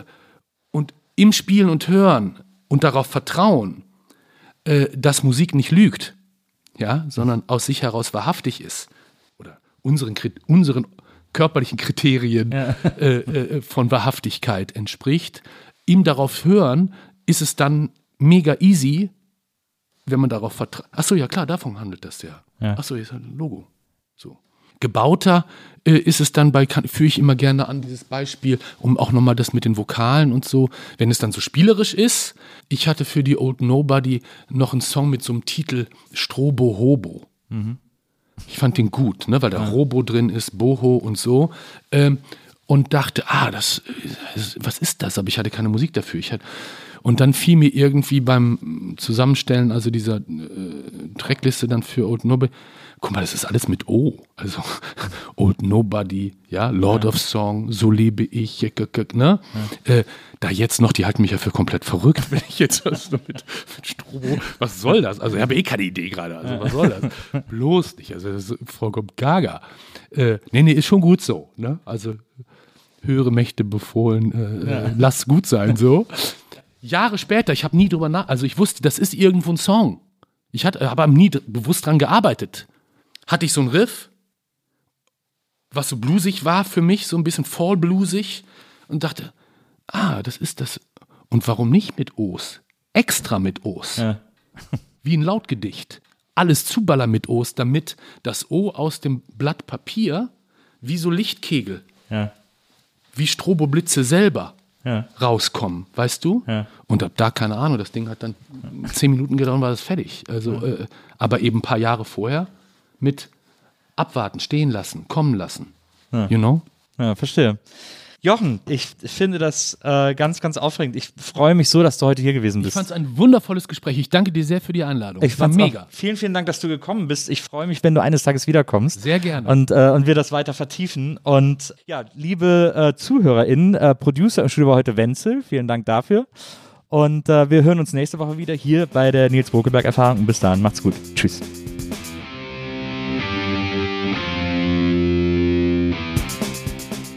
im Spielen und Hören und darauf vertrauen, äh, dass Musik nicht lügt, ja, sondern aus sich heraus wahrhaftig ist oder unseren, unseren körperlichen Kriterien äh, äh, von Wahrhaftigkeit entspricht, ihm darauf hören, ist es dann mega easy, wenn man darauf vertraut. Achso, ja klar, davon handelt das ja. Ja. Achso, hier ist ein Logo. Gebauter äh, ist es dann bei, führe ich immer gerne an dieses Beispiel, um auch nochmal das mit den Vokalen und so, wenn es dann so spielerisch ist. Ich hatte für die Old Nobody noch einen Song mit so einem Titel Strobo Hobo. Ich fand den gut, ne, weil da Robo drin ist, Boho und so. Ähm, und dachte, ah, das, das, was ist das? Aber ich hatte keine Musik dafür. Ich hatte, und dann fiel mir irgendwie beim Zusammenstellen, also dieser äh, Trackliste dann für Old Nobody, guck mal, das ist alles mit O. Also (laughs) Old Nobody, ja, Lord of Song, so lebe ich, ne? Äh, da jetzt noch, die halten mich ja für komplett verrückt, (laughs) wenn ich jetzt was mit, mit Strobo, was soll das? Also ich habe eh keine Idee gerade, also was soll das? Bloß nicht, also das ist vollkommen gaga. Äh, nee, nee, ist schon gut so, ne? Also höhere Mächte befohlen, äh, äh, lass gut sein, so. Jahre später, ich habe nie drüber nach, also ich wusste, das ist irgendwo ein Song. Ich hatte, habe nie bewusst dran gearbeitet. Hatte ich so ein Riff, was so bluesig war für mich, so ein bisschen fall-bluesig und dachte, ah, das ist das. Und warum nicht mit O's? Extra mit O's. Ja. (laughs) Wie ein Lautgedicht. Alles zuballern mit O's, damit das O aus dem Blatt Papier wie so Lichtkegel, Ja. wie Stroboblitze selber Ja. rauskommen, weißt du? Ja. Und ab da, keine Ahnung, das Ding hat dann zehn Minuten gedauert, war das fertig. Also, äh, aber eben ein paar Jahre vorher mit abwarten, stehen lassen, kommen lassen. You know? Ja, verstehe. Jochen, ich finde das äh, ganz, ganz aufregend. Ich freue mich so, dass du heute hier gewesen Ich bist. fand es ein wundervolles Gespräch. Ich danke dir sehr für die Einladung. Ich war fand's mega. Auch, vielen, vielen Dank, dass du gekommen bist. Ich freue mich, wenn du eines Tages wiederkommst. Sehr gerne. Und, äh, und wir das weiter vertiefen. Und ja, liebe äh, ZuhörerInnen, äh, Producer im Studio war heute Wenzel. Vielen Dank dafür. Und äh, wir hören uns nächste Woche wieder hier bei der Nils Bokelberg-Erfahrung. Und bis dahin, macht's gut. Tschüss.